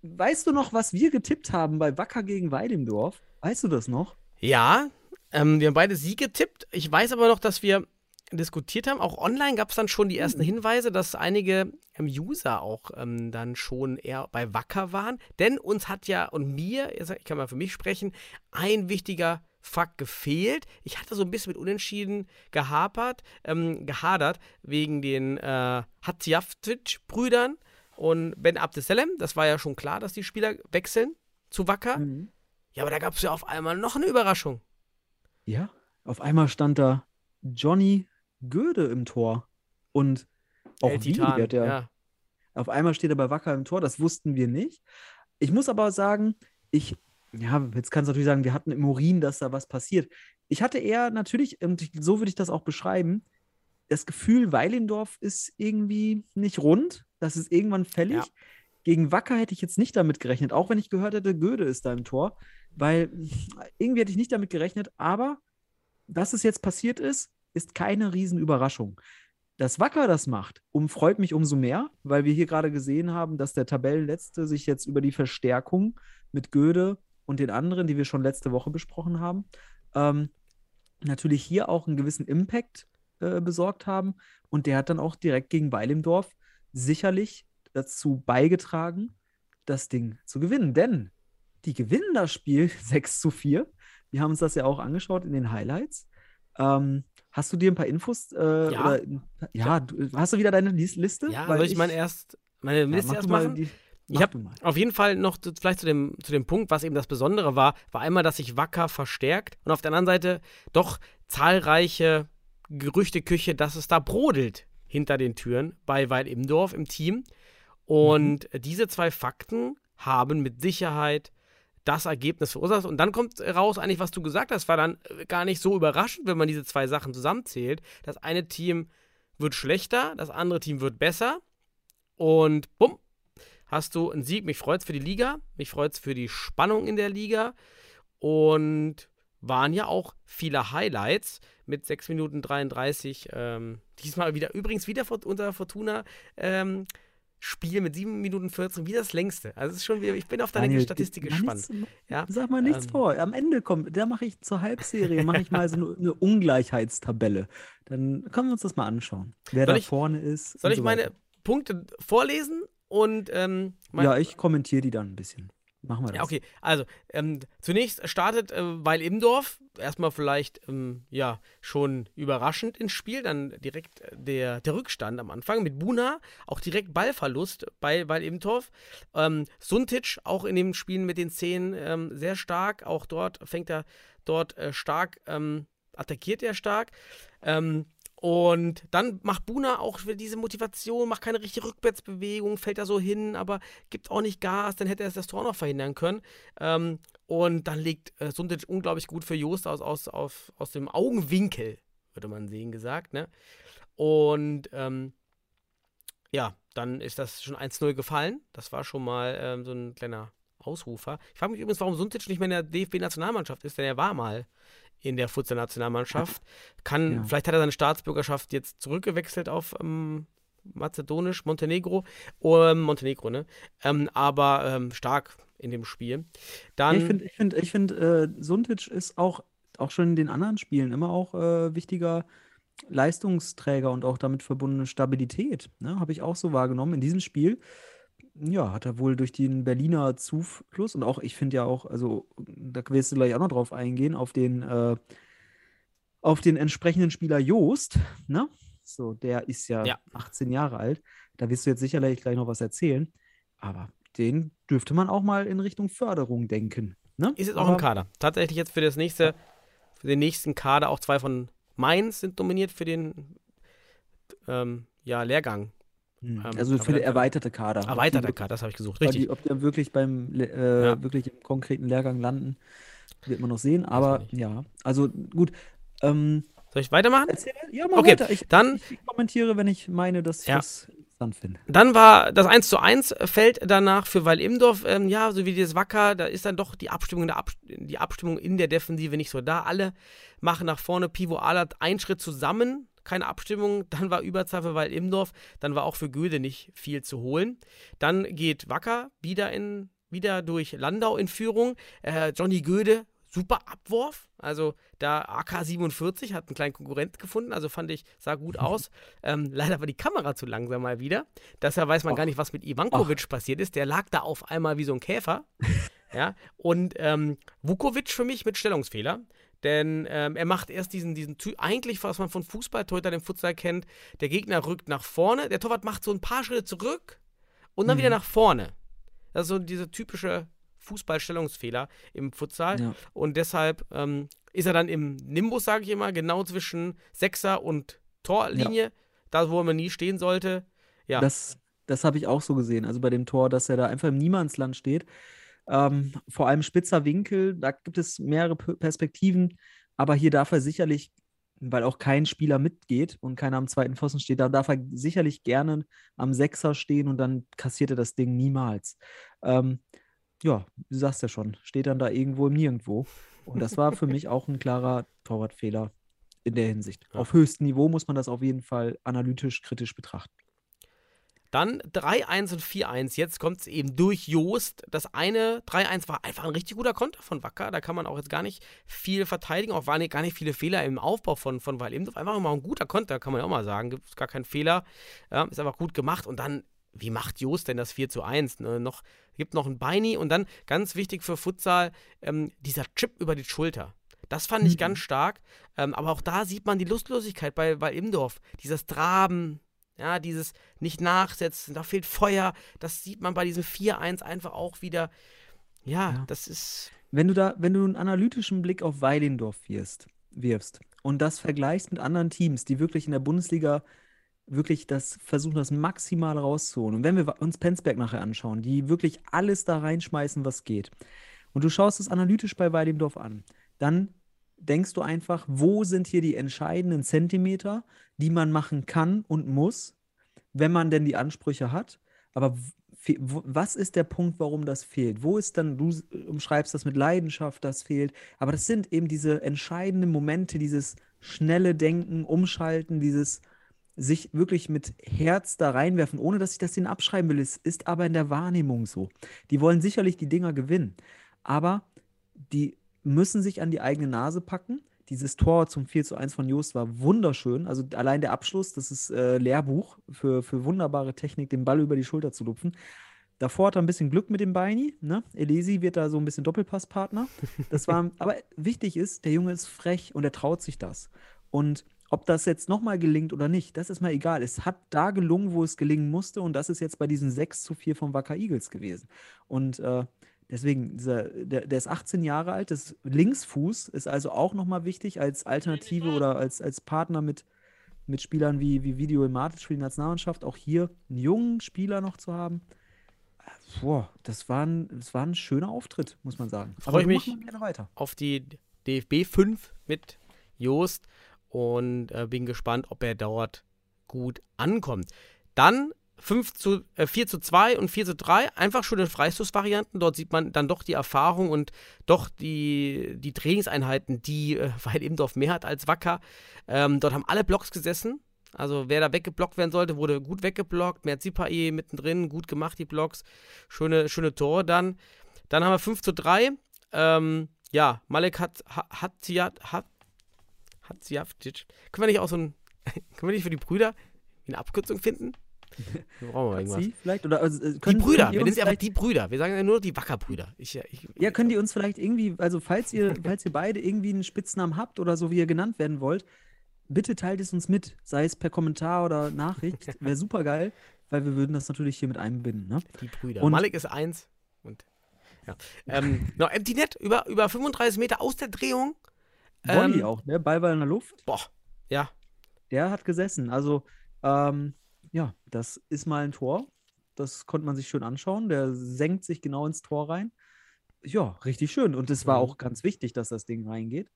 weißt du noch, was wir getippt haben bei Wacker gegen Weidemdorf? Weißt du das noch? Ja, ähm, wir haben beide Sieg getippt. Ich weiß aber noch, dass wir diskutiert haben. Auch online gab es dann schon die Mhm. ersten Hinweise, dass einige ähm, User auch ähm, dann schon eher bei Wacker waren. Denn uns hat ja und mir, ich kann mal für mich sprechen, ein wichtiger Fakt gefehlt. Ich hatte so ein bisschen mit Unentschieden gehapert, ähm, gehadert wegen den äh, Hatziavtic-Brüdern und Ben Abdeselem. Das war ja schon klar, dass die Spieler wechseln zu Wacker. Mhm. Ja, aber da gab es ja auf einmal noch eine Überraschung. Ja, auf einmal stand da Johnny Göde im Tor. Und auch El wie, Titan, der hat ja. Auf einmal steht er bei Wacker im Tor, das wussten wir nicht. Ich muss aber sagen, ich, ja, jetzt kannst du natürlich sagen, wir hatten im Urin, dass da was passiert. Ich hatte eher natürlich, und so würde ich das auch beschreiben, das Gefühl, Weilendorf ist irgendwie nicht rund. Das ist irgendwann fällig. Ja. Gegen Wacker hätte ich jetzt nicht damit gerechnet, auch wenn ich gehört hätte, Göde ist da im Tor, weil irgendwie hätte ich nicht damit gerechnet, aber dass es jetzt passiert ist, ist keine Riesenüberraschung. Dass Wacker das macht, um, freut mich umso mehr, weil wir hier gerade gesehen haben, dass der Tabellenletzte sich jetzt über die Verstärkung mit Göde und den anderen, die wir schon letzte Woche besprochen haben, ähm, natürlich hier auch einen gewissen Impact äh, besorgt haben. Und der hat dann auch direkt gegen Weilimdorf sicherlich dazu beigetragen, das Ding zu gewinnen. Denn die gewinnen das Spiel 6 zu 4. Wir haben uns das ja auch angeschaut in den Highlights. Ähm, hast du dir ein paar Infos? Äh, Ja. Oder, ja, du, hast du wieder deine Lis- Liste? Ja, soll ich meine erst meine ja, Liste mach erst machen? die, Ich mach hab- du mal. Auf jeden Fall noch zu, vielleicht zu dem, zu dem Punkt, was eben das Besondere war, war einmal, dass sich Wacker verstärkt und auf der anderen Seite doch zahlreiche Gerüchteküche, dass es da brodelt hinter den Türen bei Weil im Dorf im Team. Und diese zwei Fakten haben mit Sicherheit das Ergebnis verursacht. Und dann kommt raus, eigentlich, was du gesagt hast, war dann äh, gar nicht so überraschend, wenn man diese zwei Sachen zusammenzählt. Das eine Team wird schlechter, das andere Team wird besser. Und bumm, hast du einen Sieg. Mich freut es für die Liga. Mich freut es für die Spannung in der Liga. Und waren ja auch viele Highlights mit 6 Minuten 33. Ähm, diesmal wieder, übrigens wieder unser Fortuna. Ähm, Spiel mit 7 Minuten 14, wie das längste. Also es ist schon wieder, ich bin auf deine Daniel, Statistik gespannt. nichts- Ja? Sag mal nichts Ähm, vor. Am Ende kommt, da mache ich zur Halbserie, mache ich mal so eine, eine Ungleichheitstabelle. Dann können wir uns das mal anschauen. Wer da ich- vorne ist. Soll ich so meine. Punkte vorlesen und ähm, mein, Ja, ich kommentiere die dann ein bisschen. Machen wir das. Ja, okay. Also, ähm, zunächst startet äh, Weil Imdorf erstmal vielleicht, ähm, ja, schon überraschend ins Spiel. Dann direkt äh, der, der Rückstand am Anfang mit Buna, auch direkt Ballverlust bei Weil Imdorf. Ähm, Suntic auch in dem Spielen mit den Zehen ähm, sehr stark. Auch dort fängt er dort äh, stark, ähm, attackiert er stark. Ähm, und dann macht Buna auch diese Motivation, macht keine richtige Rückwärtsbewegung, fällt da so hin, aber gibt auch nicht Gas, dann hätte er das Tor noch verhindern können. Ähm, und dann legt äh, Sundic unglaublich gut für Joost aus, aus, auf, aus dem Augenwinkel, würde man sehen, gesagt. Ne? Und ähm, ja, dann ist das schon 1-0 gefallen. Das war schon mal ähm, so ein kleiner Ausrufer. Ich frage mich übrigens, warum Sundic nicht mehr in der DFB-Nationalmannschaft ist, denn er war mal in der Futsal-Nationalmannschaft. Kann, Ja. vielleicht hat er seine Staatsbürgerschaft jetzt zurückgewechselt auf, ähm, mazedonisch, Montenegro, ähm, Montenegro, ne? Ähm, aber ähm, stark in dem Spiel. Dann, ich finde, ich find, ich find, äh, Suntic ist auch, auch schon in den anderen Spielen immer auch äh, wichtiger Leistungsträger und auch damit verbundene Stabilität. Ne? Habe ich auch so wahrgenommen. In diesem Spiel, ja, hat er wohl durch den Berliner Zufluss und auch, ich finde ja auch, also da wirst du gleich auch noch drauf eingehen, auf den, äh, auf den entsprechenden Spieler Joost, ne? So, der ist ja, Ja. 18 Jahre alt. Da wirst du jetzt sicherlich gleich noch was erzählen. Aber den dürfte man auch mal in Richtung Förderung denken. Ne? ist jetzt auch Aber- im Kader. Tatsächlich jetzt für das nächste, für den nächsten Kader auch zwei von Mainz sind nominiert für den ähm, ja, Lehrgang. Hm. Ähm, Also aber für den dann- erweiterte Kader. Erweiterter Kader, das habe ich gesucht. Ob Richtig. die, ob die wirklich beim äh, Ja. wirklich im konkreten Lehrgang landen, wird man noch sehen. Aber ja, also gut. Ähm, Soll ich weitermachen? erzähl, ja, mal Okay, weiter. Ich, dann- ich kommentiere, wenn ich meine, dass ich Ja. das interessant finde. Dann war das 1 zu 1 fällt danach für Weil Imdorf, ähm, ja, so wie dieses Wacker, da ist dann doch die Abstimmung, in der Ab die Abstimmung in der Defensive nicht so da. Alle machen nach vorne, Pivo Alert einen Schritt zusammen, keine Abstimmung. Dann war Überzahl für Weil Imdorf, dann war auch für Göde nicht viel zu holen. Dann geht Wacker wieder, in, wieder durch Landau in Führung. Äh, Johnny Göde, super Abwurf. Also da AK-47 hat einen kleinen Konkurrent gefunden, also fand ich, sah gut aus. Ähm, leider war die Kamera zu langsam mal wieder. Deshalb weiß man gar nicht, was mit Ivankovic passiert ist. Der lag da auf einmal wie so ein Käfer. ja, und ähm, Vukovic für mich mit Stellungsfehler. Denn ähm, er macht erst diesen, diesen eigentlich, was man von Fußballtorhütern im Futsal kennt, der Gegner rückt nach vorne, der Torwart macht so ein paar Schritte zurück und dann Mhm. wieder nach vorne. Das ist so diese typische Fußballstellungsfehler im Futsal. Ja. Und deshalb ähm, ist er dann im Nimbus, sage ich immer, genau zwischen Sechser und Torlinie, da wo man nie stehen sollte. Ja, Das, das habe ich auch so gesehen. Also bei dem Tor, dass er da einfach im Niemandsland steht. Ähm, vor allem spitzer Winkel, da gibt es mehrere Perspektiven, aber hier darf er sicherlich, weil auch kein Spieler mitgeht und keiner am zweiten Pfosten steht, da darf er sicherlich gerne am Sechser stehen und dann kassiert er das Ding niemals. Ähm, ja, du sagst ja schon, steht dann da irgendwo im Nirgendwo. Und das war für mich auch ein klarer Torwartfehler in der Hinsicht. Ja. Auf höchstem Niveau muss man das auf jeden Fall analytisch kritisch betrachten. Dann 3-1 und 4-1. Jetzt kommt es eben durch Joost. Das eine 3-1 war einfach ein richtig guter Konter von Wacker. Da kann man auch jetzt gar nicht viel verteidigen. Auch waren gar nicht viele Fehler im Aufbau von, von Weil Imdorf. Einfach mal ein guter Konter, kann man ja auch mal sagen. Gibt gar keinen Fehler. Ja, ist einfach gut gemacht. Und dann, wie macht Joost denn das 4 zu 1? Ne? Noch, gibt noch ein Beini. Und dann, ganz wichtig für Futsal, ähm, dieser Chip über die Schulter. Das fand ich Mhm. ganz stark. Ähm, aber auch da sieht man die Lustlosigkeit bei, bei Imdorf. Dieses Traben, ja, dieses nicht nachsetzen, da fehlt Feuer. Das sieht man bei diesem 4-1 einfach auch wieder. Ja, Ja. das ist. Wenn du da, wenn du einen analytischen Blick auf Weilendorf wirfst, wirfst und das vergleichst mit anderen Teams, die wirklich in der Bundesliga wirklich das versuchen, das maximal rauszuholen. Und wenn wir uns Penzberg nachher anschauen, die wirklich alles da reinschmeißen, was geht, und du schaust es analytisch bei Weilendorf an, dann denkst du einfach, wo sind hier die entscheidenden Zentimeter, die man machen kann und muss, wenn man denn die Ansprüche hat. Aber was ist der Punkt, warum das fehlt? Wo ist dann, du umschreibst das mit Leidenschaft, das fehlt. Aber das sind eben diese entscheidenden Momente, dieses schnelle Denken, Umschalten, dieses sich wirklich mit Herz da reinwerfen, ohne dass ich das denen abschreiben will. Es ist aber in der Wahrnehmung so. Die wollen sicherlich die Dinger gewinnen, aber die müssen sich an die eigene Nase packen. Dieses Tor zum 4 zu 1 von Jost war wunderschön. Also allein der Abschluss, das ist äh, Lehrbuch für, für wunderbare Technik, den Ball über die Schulter zu lupfen. Davor hat er ein bisschen Glück mit dem Beini. Ne? Elesi wird da so ein bisschen Doppelpasspartner. Das war, aber wichtig ist, der Junge ist frech und er traut sich das. Und ob das jetzt nochmal gelingt oder nicht, das ist mal egal. Es hat da gelungen, wo es gelingen musste. Und das ist jetzt bei diesen 6 zu 4 von Wacker Eagles gewesen. Und äh, deswegen, dieser, der, der ist 18 Jahre alt, das Linksfuß ist also auch nochmal wichtig als Alternative oder als, als Partner mit, mit Spielern wie, wie Video Matic für die Nationalmannschaft. Auch hier einen jungen Spieler noch zu haben. Boah, das war ein, das war ein schöner Auftritt, muss man sagen. Freu ich mich. auf die DFB 5 mit Joost und äh, bin gespannt, ob er dort gut ankommt. Dann 5 zu, äh, 4 zu 2 und 4 zu 3, einfach schöne Freistoßvarianten. Dort sieht man dann doch die Erfahrung und doch die, die Trainingseinheiten, die äh, Weil Imdorf mehr hat als Wacker. Ähm, dort haben alle Blocks gesessen. Also wer da weggeblockt werden sollte, wurde gut weggeblockt. Merzipae mittendrin, gut gemacht, die Blocks. Schöne, schöne Tore dann. Dann haben wir 5 zu 3. Ähm, ja, Malek hat hat hat hat Hatzjavcic. Können wir nicht auch so ein können wir nicht für die Brüder eine Abkürzung finden? Wir brauchen wir irgendwas. Sie vielleicht? Oder, also, äh, können, die Brüder, wir nennen sie einfach die Brüder. Wir sagen ja nur die Wackerbrüder. Ich, ich, ja, können die uns vielleicht irgendwie, also falls ihr, falls ihr beide irgendwie einen Spitznamen habt oder so, wie ihr genannt werden wollt, bitte teilt es uns mit, sei es per Kommentar oder Nachricht. Wäre super geil, weil wir würden das natürlich hier mit einbinden. Ne? Die Brüder. Und Malik ist eins und ja. Ähm, no, Empty Net über, über 35 Meter aus der Drehung. Volley ähm, auch, ne? Ball war in der Luft. Boah, ja. Der hat gesessen. Also, ähm, ja, das ist mal ein Tor. Das konnte man sich schön anschauen. Der senkt sich genau ins Tor rein. Ja, richtig schön. Und es war mhm. auch ganz wichtig, dass das Ding reingeht.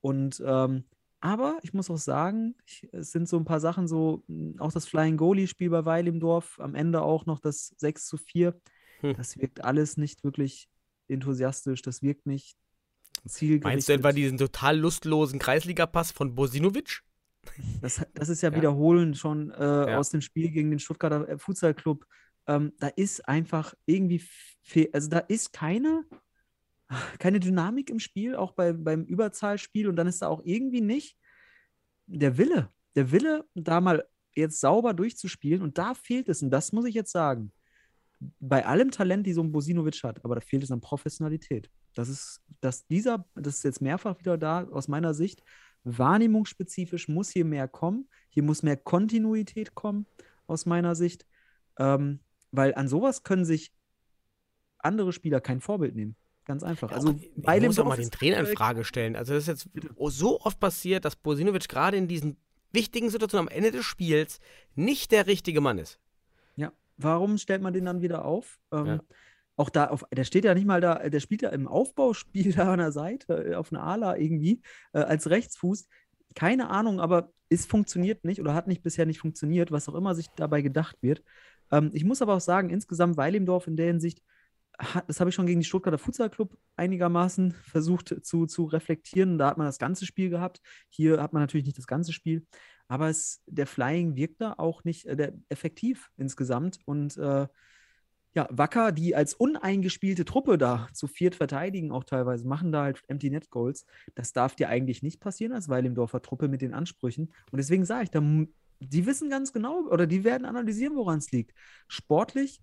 Und ähm, aber ich muss auch sagen, ich, es sind so ein paar Sachen, so hm, auch das Flying Goalie-Spiel bei Weil im Dorf, am Ende auch noch das 6 zu 4. Hm. Das wirkt alles nicht wirklich enthusiastisch, das wirkt nicht zielgerichtet. Meinst du etwa diesen total lustlosen Kreisligapass von Bosinovic? Das, das ist ja, ja. wiederholend schon äh, ja. aus dem Spiel gegen den Stuttgarter äh, Futsal Club. Ähm, da ist einfach irgendwie, also da ist keine, keine Dynamik im Spiel, auch bei, beim Überzahlspiel. Und dann ist da auch irgendwie nicht der Wille, der Wille, da mal jetzt sauber durchzuspielen. Und da fehlt es. Und das muss ich jetzt sagen. Bei allem Talent, die so ein Bosinovic hat, aber da fehlt es an Professionalität. Das ist, dass dieser, das ist jetzt mehrfach wieder da aus meiner Sicht, wahrnehmungsspezifisch muss hier mehr kommen. Hier muss mehr Kontinuität kommen, aus meiner Sicht. Ähm, weil an sowas können sich andere Spieler kein Vorbild nehmen. Ganz einfach. Ja, also bei dem muss auch mal den Trainer in Frage stellen. Also das ist jetzt so oft passiert, dass Bosinovic gerade in diesen wichtigen Situationen am Ende des Spiels nicht der richtige Mann ist. Ja, warum stellt man den dann wieder auf? Ähm, ja auch da, auf, der steht ja nicht mal da, der spielt ja im Aufbauspiel da an der Seite, äh, auf einer Ala irgendwie, äh, als Rechtsfuß. Keine Ahnung, aber es funktioniert nicht oder hat nicht bisher nicht funktioniert, was auch immer sich dabei gedacht wird. Ähm, ich muss aber auch sagen, insgesamt Weilimdorf in der Hinsicht, hat, das habe ich schon gegen die Stuttgarter Futsal einigermaßen versucht zu, zu reflektieren. Da hat man das ganze Spiel gehabt. Hier hat man natürlich nicht das ganze Spiel. Aber es, der Flying wirkt da auch nicht äh, effektiv insgesamt. Und äh, ja, Wacker, die als uneingespielte Truppe da zu viert verteidigen, auch teilweise, machen da halt Empty Net Goals. Das darf dir eigentlich nicht passieren als Weilimdorfer Truppe mit den Ansprüchen. Und deswegen sage ich, da, die wissen ganz genau oder die werden analysieren, woran es liegt. Sportlich,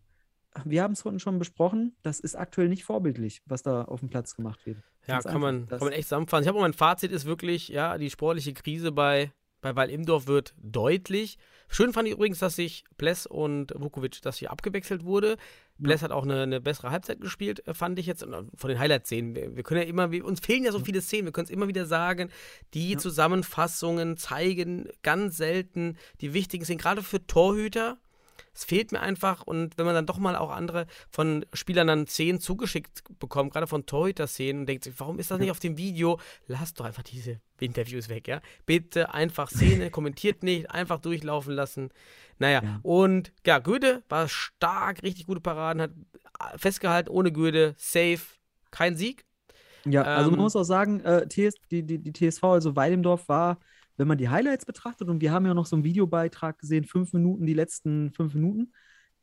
wir haben es vorhin schon besprochen, das ist aktuell nicht vorbildlich, was da auf dem Platz gemacht wird. Ja, kann man, kann man echt zusammenfassen. Ich habe mein Fazit ist wirklich, ja, die sportliche Krise bei, bei Weil Imdorf wird deutlich. Schön fand ich übrigens, dass sich Bless und Vukovic, dass hier abgewechselt wurde. Bless hat auch eine, eine, bessere Halbzeit gespielt, äh, fand ich jetzt. Und von den Highlight-Szenen. Wir, wir, können ja immer, wir, uns fehlen ja so viele Szenen. Wir können es immer wieder sagen. Die ja. Zusammenfassungen zeigen ganz selten die wichtigen Szenen, gerade für Torhüter es fehlt mir einfach und wenn man dann doch mal auch andere von Spielern dann Szenen zugeschickt bekommt, gerade von Torhüter-Szenen und denkt sich, warum ist das nicht auf dem Video? Lasst doch einfach diese Interviews weg, ja? Bitte einfach Szene, kommentiert nicht, einfach durchlaufen lassen. Naja, ja. und ja, Goethe war stark, richtig gute Paraden, hat festgehalten, ohne Goethe, safe, kein Sieg. Ja, also man ähm, muss auch sagen, äh, TS, die, die, die TSV, also Weidemdorf war wenn man die Highlights betrachtet, und wir haben ja noch so einen Videobeitrag gesehen, fünf Minuten, die letzten fünf Minuten,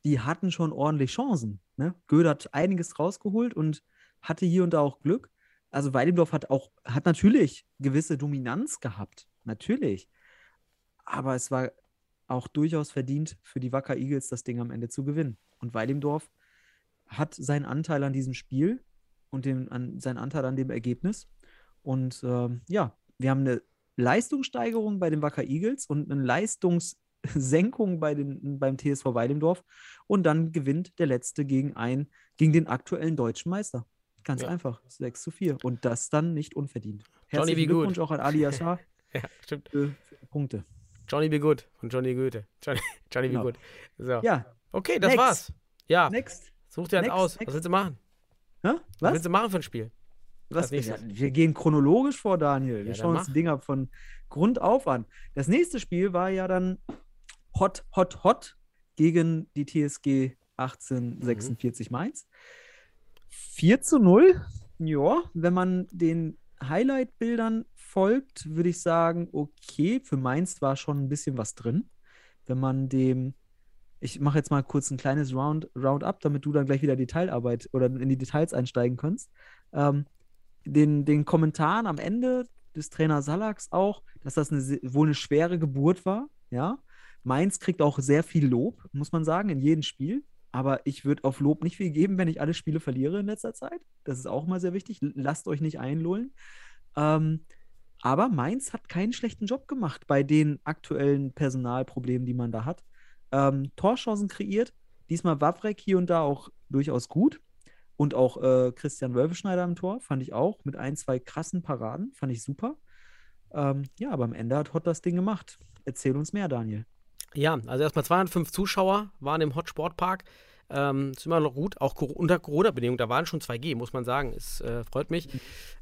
die hatten schon ordentlich Chancen. Ne? Göde hat einiges rausgeholt und hatte hier und da auch Glück. Also Weidendorf hat auch, hat natürlich gewisse Dominanz gehabt. Natürlich. Aber es war auch durchaus verdient für die Wacker Eagles, das Ding am Ende zu gewinnen. Und Weidendorf hat seinen Anteil an diesem Spiel und den, an, seinen Anteil an dem Ergebnis. Und ähm, ja, wir haben eine Leistungssteigerung bei den Wacker Eagles und eine Leistungssenkung bei den, beim TSV Weidendorf. Und dann gewinnt der Letzte gegen, ein, gegen den aktuellen deutschen Meister. Ganz ja. einfach. 6 zu 4. Und das dann nicht unverdient. Herzlichen Johnny Glückwunsch auch an Ali Yashar. ja, stimmt. Für Punkte. Johnny Be Good von Johnny Goethe. Johnny, Johnny genau. Be Good. So. Ja. Okay, das Next. war's. Ja. Next. Such dir eins aus. Next. Was willst du machen? Hä? Was? Was willst du machen für ein Spiel? Was, ja, wir gehen chronologisch vor, Daniel. Wir ja, schauen uns die Dinger von Grund auf an. Das nächste Spiel war ja dann Hot, Hot, Hot gegen die TSG 1846 mhm. Mainz. 4 zu 0. Ja, wenn man den Highlight-Bildern verfolgt, würde ich sagen, okay, für Mainz war schon ein bisschen was drin. Wenn man dem, ich mache jetzt mal kurz ein kleines Round, Roundup, damit du dann gleich wieder Detailarbeit oder in die Details einsteigen kannst. Ähm, den, den Kommentaren am Ende des Trainer Salaks auch, dass das eine, wohl eine schwere Geburt war, ja. Mainz kriegt auch sehr viel Lob, muss man sagen, in jedem Spiel. Aber ich würde auf Lob nicht viel geben, wenn ich alle Spiele verliere in letzter Zeit. Das ist auch mal sehr wichtig. Lasst euch nicht einlullen. Ähm, aber Mainz hat keinen schlechten Job gemacht bei den aktuellen Personalproblemen, die man da hat. Ähm, Torchancen kreiert. Diesmal Wawrek hier und da auch durchaus gut. Und auch äh, Christian Wölfeschneider im Tor, fand ich auch. Mit ein, zwei krassen Paraden. Fand ich super. Ähm, ja, aber am Ende hat Hot das Ding gemacht. Erzähl uns mehr, Daniel. Ja, also erstmal 205 Zuschauer waren im Hot Sportpark. Ähm, ist immer noch gut, auch unter Corona-Bedingungen, da waren schon 2G, muss man sagen. Es äh, freut mich.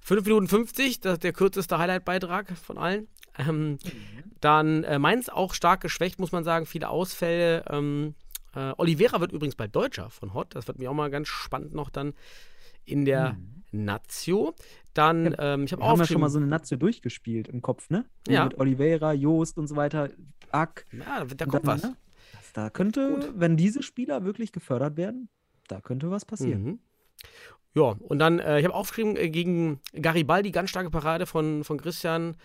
5 Minuten 50, das ist der kürzeste Highlight-Beitrag von allen. Ähm, mhm. Dann äh, Mainz auch stark geschwächt, muss man sagen. Viele Ausfälle. Ähm, äh, Oliveira wird übrigens bald Deutscher von Hot. Das wird mir auch mal ganz spannend noch dann in der mhm. Nazio. Dann, ja, ähm, ich habe auch. Wir schon mal so eine Nazio durchgespielt im Kopf, ne? Ja. Mit Oliveira, Joost und so weiter. Ack. Ja, da kommt dann, was. Ne? Da könnte, Gut. wenn diese Spieler wirklich gefördert werden, da könnte was passieren. Mhm. Ja, und dann, äh, ich habe aufgeschrieben, äh, gegen Garibaldi, ganz starke Parade von, von Christian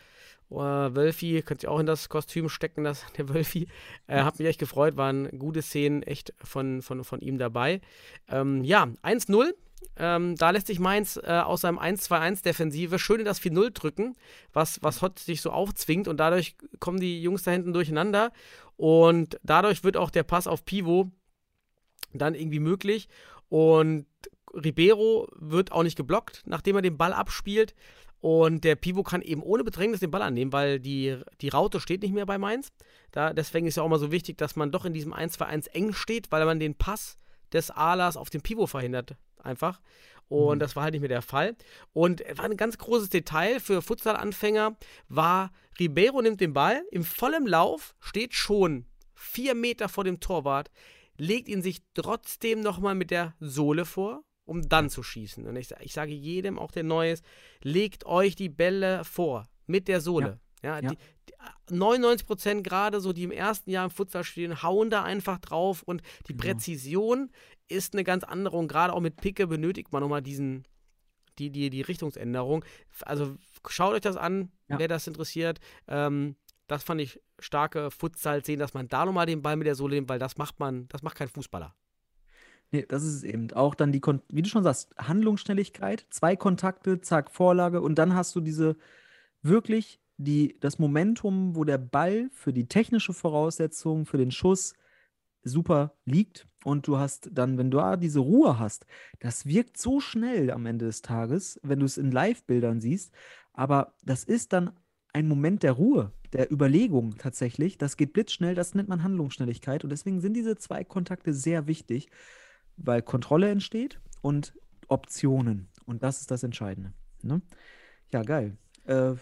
äh, Wölfi, könnt ihr auch in das Kostüm stecken, das, der Wölfi. Äh, hat mich echt gefreut, waren gute Szenen echt von, von, von ihm dabei. Ähm, ja, 1-0 ähm, da lässt sich Mainz äh, aus seinem 1-2-1 Defensive schön in das 4-0 drücken, was, was Hott sich so aufzwingt und dadurch kommen die Jungs da hinten durcheinander und dadurch wird auch der Pass auf Pivo dann irgendwie möglich und Ribeiro wird auch nicht geblockt, nachdem er den Ball abspielt und der Pivo kann eben ohne Bedrängnis den Ball annehmen, weil die, die Raute steht nicht mehr bei Mainz. Da, deswegen ist ja auch mal so wichtig, dass man doch in diesem 1-2-1 eng steht, weil man den Pass des Alas auf den Pivo verhindert einfach. Und mhm. das war halt nicht mehr der Fall. Und war ein ganz großes Detail für Futsal-Anfänger war, Ribeiro nimmt den Ball, im vollen Lauf, steht schon vier Meter vor dem Torwart, legt ihn sich trotzdem nochmal mit der Sohle vor, um dann zu schießen. Und ich, ich sage jedem, auch der Neues, legt euch die Bälle vor mit der Sohle. Ja, ja, ja. Die, die 99 Prozent gerade so, die im ersten Jahr im Futsal spielen, hauen da einfach drauf und die genau. Präzision ist eine ganz andere und gerade auch mit Picke benötigt man nochmal diesen, die, die, die Richtungsänderung. Also schaut euch das an, ja. wer das interessiert. Ähm, das fand ich starke Futsal sehen, dass man da nochmal den Ball mit der Sohle nimmt, weil das macht man, das macht kein Fußballer. Nee, das ist es eben. Auch dann die, wie du schon sagst, Handlungsschnelligkeit, zwei Kontakte, zack, Vorlage und dann hast du diese wirklich die, das Momentum, wo der Ball für die technische Voraussetzung, für den Schuss super liegt und du hast dann, wenn du da diese Ruhe hast, das wirkt so schnell am Ende des Tages, wenn du es in Live-Bildern siehst, aber das ist dann ein Moment der Ruhe, der Überlegung tatsächlich. Das geht blitzschnell, das nennt man Handlungsschnelligkeit und deswegen sind diese zwei Kontakte sehr wichtig, weil Kontrolle entsteht und Optionen und das ist das Entscheidende. Ne? Ja, geil. Äh,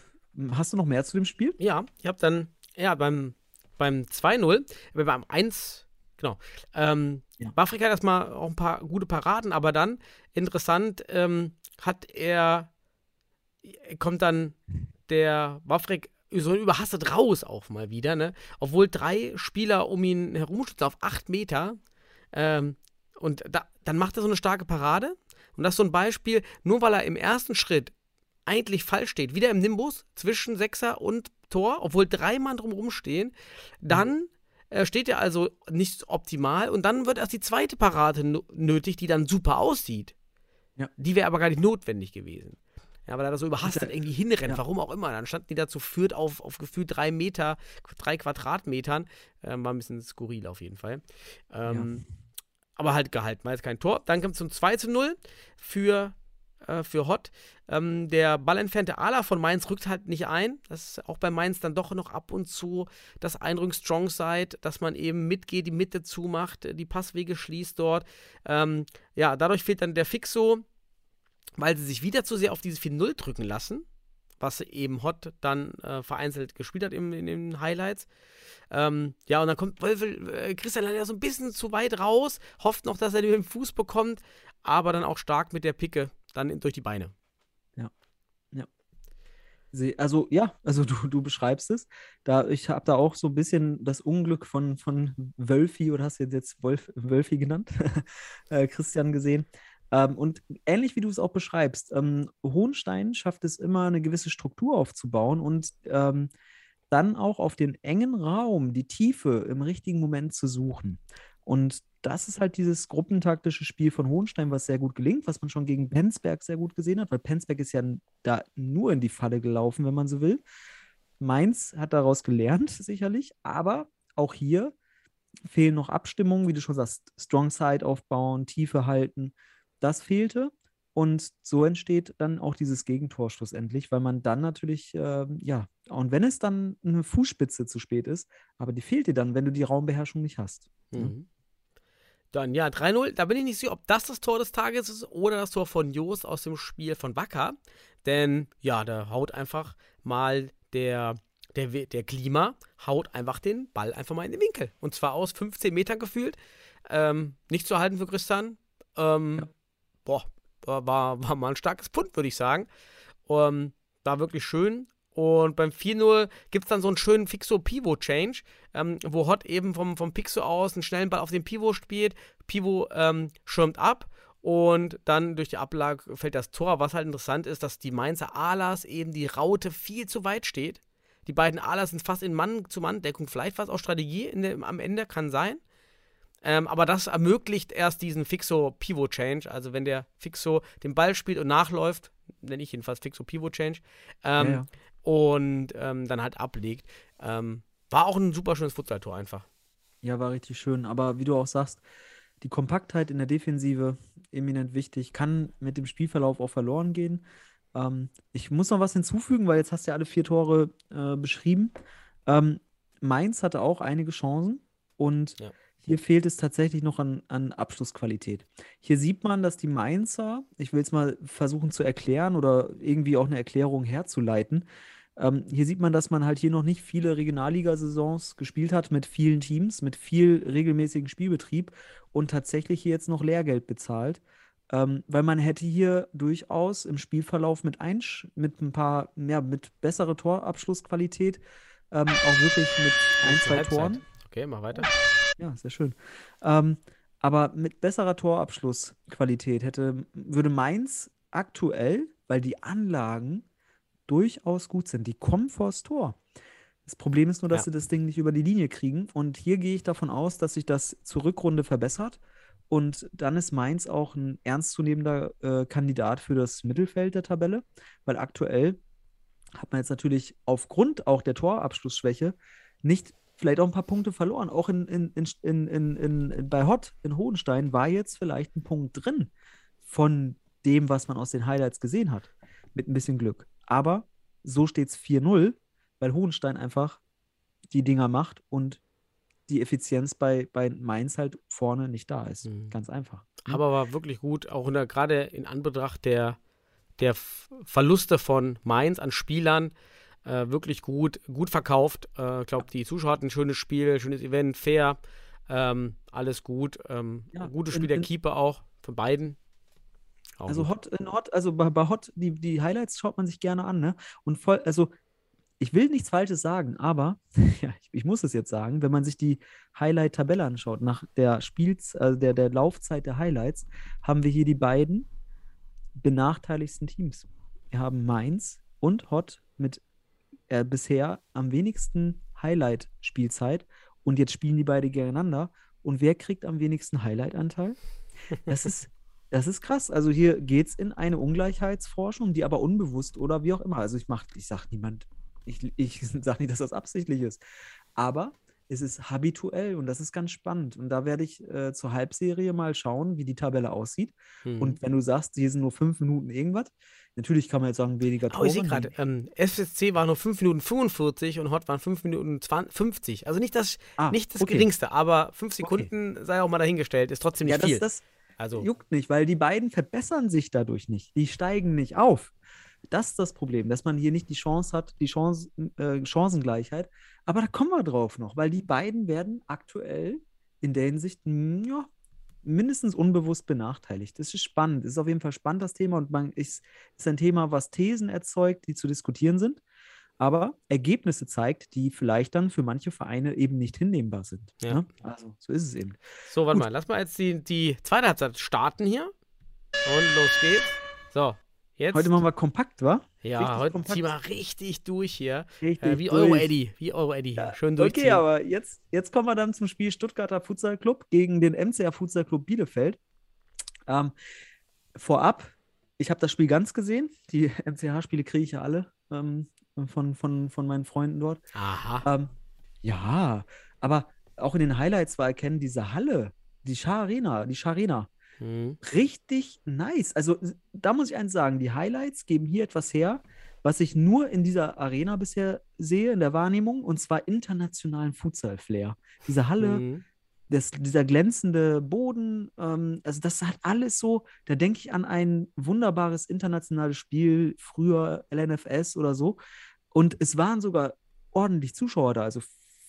hast du noch mehr zu dem Spiel? Ja, ich habe dann, ja, beim, beim 2-0, beim 1 Genau. Ähm, ja. Afrika hat erstmal auch ein paar gute Paraden, aber dann, interessant, ähm, hat er, kommt dann der Wafrik so überhastet raus auch mal wieder, ne? Obwohl drei Spieler um ihn herumstützen auf acht Meter. Ähm, und da, dann macht er so eine starke Parade. Und das ist so ein Beispiel, nur weil er im ersten Schritt eigentlich falsch steht, wieder im Nimbus zwischen Sechser und Tor, obwohl drei Mann drumherum stehen, dann äh, steht er also nicht optimal und dann wird erst die zweite Parade nötig, die dann super aussieht. Ja. Die wäre aber gar nicht notwendig gewesen. Ja, weil er da so überhastet irgendwie hinrennt, ja. warum auch immer. Dann standen die dazu führt auf, auf gefühlt drei Meter, drei Quadratmetern. Ähm, war ein bisschen skurril auf jeden Fall. Ähm, ja. Aber halt gehalten, war jetzt kein Tor. Dann kommt zum 2 zu 0 für äh, für Hott. Ähm, der ballentfernte Ala von Mainz rückt halt nicht ein. Das ist auch bei Mainz dann doch noch ab und zu das Eindrücken Strong Side, dass man eben mitgeht, die Mitte zumacht, die Passwege schließt dort. Ähm, ja, dadurch fehlt dann der Fixo, weil sie sich wieder zu sehr auf dieses 4-0 drücken lassen was eben Hot dann äh, vereinzelt gespielt hat im, in den Highlights. Ähm, ja, und dann kommt Wölfel, äh, Christian leider so ein bisschen zu weit raus, hofft noch, dass er den Fuß bekommt, aber dann auch stark mit der Picke dann durch die Beine. Ja. Ja. Also ja, also du, du beschreibst es. Da, ich habe da auch so ein bisschen das Unglück von, von Wölfi, oder hast du jetzt Wolf, Wölfi genannt, äh, Christian gesehen. Ähm, und ähnlich wie du es auch beschreibst, ähm, Hohenstein schafft es immer, eine gewisse Struktur aufzubauen und ähm, dann auch auf den engen Raum die Tiefe im richtigen Moment zu suchen. Und das ist halt dieses gruppentaktische Spiel von Hohenstein, was sehr gut gelingt, was man schon gegen Penzberg sehr gut gesehen hat, weil Penzberg ist ja da nur in die Falle gelaufen, wenn man so will. Mainz hat daraus gelernt, sicherlich, aber auch hier fehlen noch Abstimmungen, wie du schon sagst, Strong Side aufbauen, Tiefe halten. Das fehlte. Und so entsteht dann auch dieses Gegentor schlussendlich, weil man dann natürlich, äh, ja, und wenn es dann eine Fußspitze zu spät ist, aber die fehlt dir dann, wenn du die Raumbeherrschung nicht hast. Ne? Mhm. Dann ja, 3-0. Da bin ich nicht sicher, ob das das Tor des Tages ist oder das Tor von Jost aus dem Spiel von Wacker. Denn ja, da haut einfach mal der, der, der Klima, haut einfach den Ball einfach mal in den Winkel. Und zwar aus 15 Metern gefühlt. Ähm, nicht zu halten für Christian. Ähm, ja. Boah, war, war mal ein starkes Pund, würde ich sagen. Ähm, war wirklich schön. Und beim 4-0 gibt es dann so einen schönen Fixo-Pivot-Change, ähm, wo Hot eben vom, vom Pixo aus einen schnellen Ball auf den Pivot spielt. Pivot ähm, schirmt ab und dann durch die Ablage fällt das Tor. Was halt interessant ist, dass die Mainzer Alas eben die Raute viel zu weit steht. Die beiden Alas sind fast in Mann-zu-Mann-Deckung. Vielleicht was auch Strategie der, am Ende, kann sein. Ähm, aber das ermöglicht erst diesen Fixo-Pivot-Change. Also wenn der Fixo den Ball spielt und nachläuft, nenne ich jedenfalls Fixo-Pivot-Change, ähm, ja, ja und ähm, dann halt ablegt. Ähm, war auch ein super schönes Futsal-Tor einfach. Ja, war richtig schön. Aber wie du auch sagst, die Kompaktheit in der Defensive eminent wichtig, kann mit dem Spielverlauf auch verloren gehen. Ähm, ich muss noch was hinzufügen, weil jetzt hast du ja alle vier Tore äh, beschrieben. Ähm, Mainz hatte auch einige Chancen und ja. Hier fehlt es tatsächlich noch an, an Abschlussqualität. Hier sieht man, dass die Mainzer, ich will es mal versuchen zu erklären oder irgendwie auch eine Erklärung herzuleiten, ähm, hier sieht man, dass man halt hier noch nicht viele Regionalliga-Saisons gespielt hat mit vielen Teams, mit viel regelmäßigen Spielbetrieb und tatsächlich hier jetzt noch Lehrgeld bezahlt. Ähm, weil man hätte hier durchaus im Spielverlauf mit, ein, mit ein paar, ja, mit bessere Torabschlussqualität ähm, auch wirklich mit ein, zwei. Toren. Okay, mach weiter. Ja, sehr schön. Ähm, aber mit besserer Torabschlussqualität hätte, würde Mainz aktuell, weil die Anlagen durchaus gut sind. Die kommen vors Tor. Das Problem ist nur, dass ja. sie das Ding nicht über die Linie kriegen. Und hier gehe ich davon aus, dass sich das zur Rückrunde verbessert. Und dann ist Mainz auch ein ernstzunehmender äh, Kandidat für das Mittelfeld der Tabelle, weil aktuell hat man jetzt natürlich aufgrund auch der Torabschlussschwäche nicht vielleicht auch ein paar Punkte verloren. Auch in, in, in, in, in, bei Hott in Hohenstein war jetzt vielleicht ein Punkt drin von dem, was man aus den Highlights gesehen hat. Mit ein bisschen Glück. Aber so steht es 4-0, weil Hohenstein einfach die Dinger macht und die Effizienz bei, bei Mainz halt vorne nicht da ist. Mhm. Ganz einfach. Ne? Aber war wirklich gut, auch gerade in Anbetracht der, der Verluste von Mainz an Spielern, äh, wirklich gut, gut verkauft. Ich äh, glaube, die Zuschauer hatten ein schönes Spiel, schönes Event, fair, ähm, alles gut. Ähm, ja, gutes Spiel in, der Keeper auch, von beiden. Auch also Hot, in Hot, also bei, bei Hot, die, die Highlights schaut man sich gerne an, ne? Und voll, also ich will nichts Falsches sagen, aber ja, ich, ich, muss es jetzt sagen, wenn man sich die Highlight-Tabelle anschaut, nach der Spiels, also der, der Laufzeit der Highlights, haben wir hier die beiden benachteiligsten Teams. Wir haben Mainz und Hot mit äh, bisher am wenigsten Highlight-Spielzeit und jetzt spielen die beide gegeneinander. Und wer kriegt am wenigsten Highlight-Anteil? Das ist das ist krass. Also hier geht es in eine Ungleichheitsforschung, die aber unbewusst oder wie auch immer. Also ich mach, ich sage niemand, ich, ich sage nicht, dass das absichtlich ist. Aber es ist habituell und das ist ganz spannend. Und da werde ich äh, zur Halbserie mal schauen, wie die Tabelle aussieht. Mhm. Und wenn du sagst, hier sind nur fünf Minuten irgendwas, natürlich kann man jetzt sagen, weniger Tore. Oh, ich sehe gerade, ähm, SSC war nur fünf Minuten 45 und Hot waren fünf Minuten 20, 50. Also nicht das, ah, nicht das okay. geringste, aber fünf Sekunden okay. sei auch mal dahingestellt, ist trotzdem nicht ja, viel. Das, also juckt nicht, weil die beiden verbessern sich dadurch nicht. Die steigen nicht auf. Das ist das Problem, dass man hier nicht die Chance hat, die Chance, äh, Chancengleichheit. Aber da kommen wir drauf noch, weil die beiden werden aktuell in der Hinsicht, hm, ja, mindestens unbewusst benachteiligt. Das ist spannend. Das ist auf jeden Fall spannend, das Thema. Und man ist, ist ein Thema, was Thesen erzeugt, die zu diskutieren sind, aber Ergebnisse zeigt, die vielleicht dann für manche Vereine eben nicht hinnehmbar sind. Ja. Ne? Also, so ist es eben. So, warte Gut. mal, lass mal jetzt die, die zweite Halbzeit starten hier. Und los geht's. So, jetzt. Heute machen wir kompakt, wa? ja, richtig heute kompakt. ziehen wir richtig durch hier. Richtig. Äh, wie durch. Euro Eddy. Wie Euro Eddy hier. Schön durchziehen. Okay, aber jetzt, jetzt kommen wir dann zum Spiel Stuttgarter Futsal Club gegen den MCR Futsal Club Bielefeld. Ähm, vorab, ich habe das Spiel ganz gesehen. Die MCH-Spiele kriege ich ja alle ähm, von, von, von meinen Freunden dort. Aha. Ähm, ja, aber auch in den Highlights war erkennen, diese Halle, die Schar Arena, die Schar Arena, Hm. richtig nice. Also da muss ich eins sagen, die Highlights geben hier etwas her, was ich nur in dieser Arena bisher sehe, in der Wahrnehmung, und zwar internationalen Futsal-Flair. Diese Halle, Hm. das, dieser glänzende Boden, ähm, also das hat alles so, da denke ich an ein wunderbares internationales Spiel, früher LNFS oder so. Und es waren sogar ordentlich Zuschauer da, also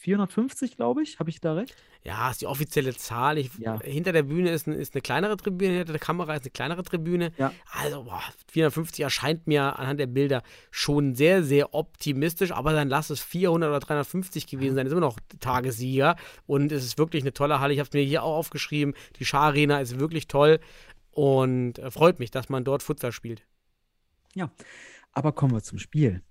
450, glaube ich, habe ich da recht? Ja, ist die offizielle Zahl. Ich, Ja. Hinter der Bühne ist, ein, ist eine kleinere Tribüne, hinter der Kamera ist eine kleinere Tribüne. Ja. Also, boah, 450 erscheint mir anhand der Bilder schon sehr, sehr optimistisch, aber dann lass es 400 oder 350 gewesen sein, ist immer noch Tagessieger und es ist wirklich eine tolle Halle. Ich habe es mir hier auch aufgeschrieben. Die Schar Arena ist wirklich toll und äh, freut mich, dass man dort Futsal spielt. Aber kommen wir zum Spiel.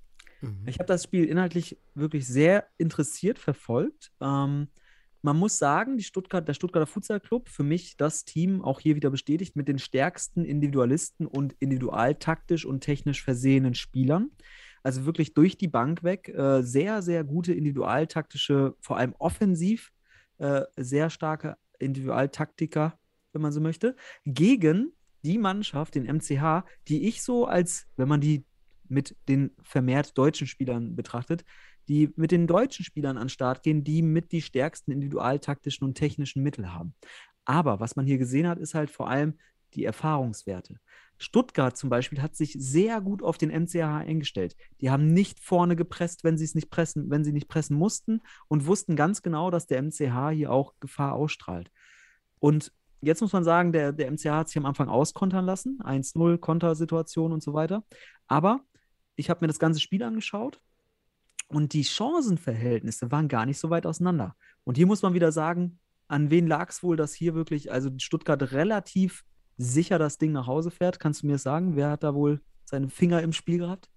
Mhm. Ich habe das Spiel inhaltlich wirklich sehr interessiert verfolgt. Ähm, man muss sagen, die Stuttgart, der Stuttgarter Futsal Club, für mich das Team auch hier wieder bestätigt mit den stärksten Individualisten und individualtaktisch und technisch versehenen Spielern. Also wirklich durch die Bank weg. Äh, sehr, sehr gute individualtaktische, vor allem offensiv, äh, sehr starke Individualtaktiker, wenn man so möchte, gegen die Mannschaft, den MCH, die ich so als, wenn man die mit den vermehrt deutschen Spielern betrachtet, die mit den deutschen Spielern an den Start gehen, die mit die stärksten individualtaktischen und technischen Mittel haben. Aber was man hier gesehen hat, ist halt vor allem die Erfahrungswerte. Stuttgart zum Beispiel hat sich sehr gut auf den MCH eingestellt. Die haben nicht vorne gepresst, wenn sie es nicht pressen, wenn sie nicht pressen mussten und wussten ganz genau, dass der MCH hier auch Gefahr ausstrahlt. Und jetzt muss man sagen, der, der MCH hat sich am Anfang auskontern lassen, 1-0, Kontersituation und so weiter. Aber ich habe mir das ganze Spiel angeschaut und die Chancenverhältnisse waren gar nicht so weit auseinander. Und hier muss man wieder sagen, an wen lag es wohl, dass hier wirklich, also Stuttgart relativ sicher das Ding nach Hause fährt? Kannst du mir sagen, wer hat da wohl seine Finger im Spiel gehabt?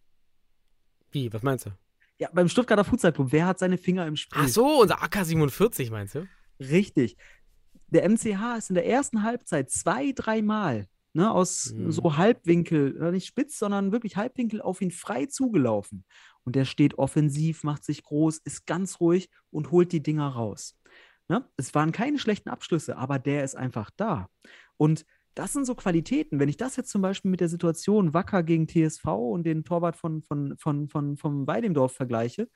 Wie, was meinst du? Ja, beim Stuttgarter Futsal Club, wer hat seine Finger im Spiel? Ach so, unser AK-47 meinst du? Richtig. Der MCH ist in der ersten Halbzeit zwei, dreimal ne, aus Mhm. so Halbwinkel, äh, nicht spitz, sondern wirklich Halbwinkel auf ihn frei zugelaufen. Und der steht offensiv, macht sich groß, ist ganz ruhig und holt die Dinger raus. Ne? Es waren keine schlechten Abschlüsse, aber der ist einfach da. Und das sind so Qualitäten. Wenn ich das jetzt zum Beispiel mit der Situation Wacker gegen TSV und den Torwart von, von, von, von, vom Weidemdorf vergleiche,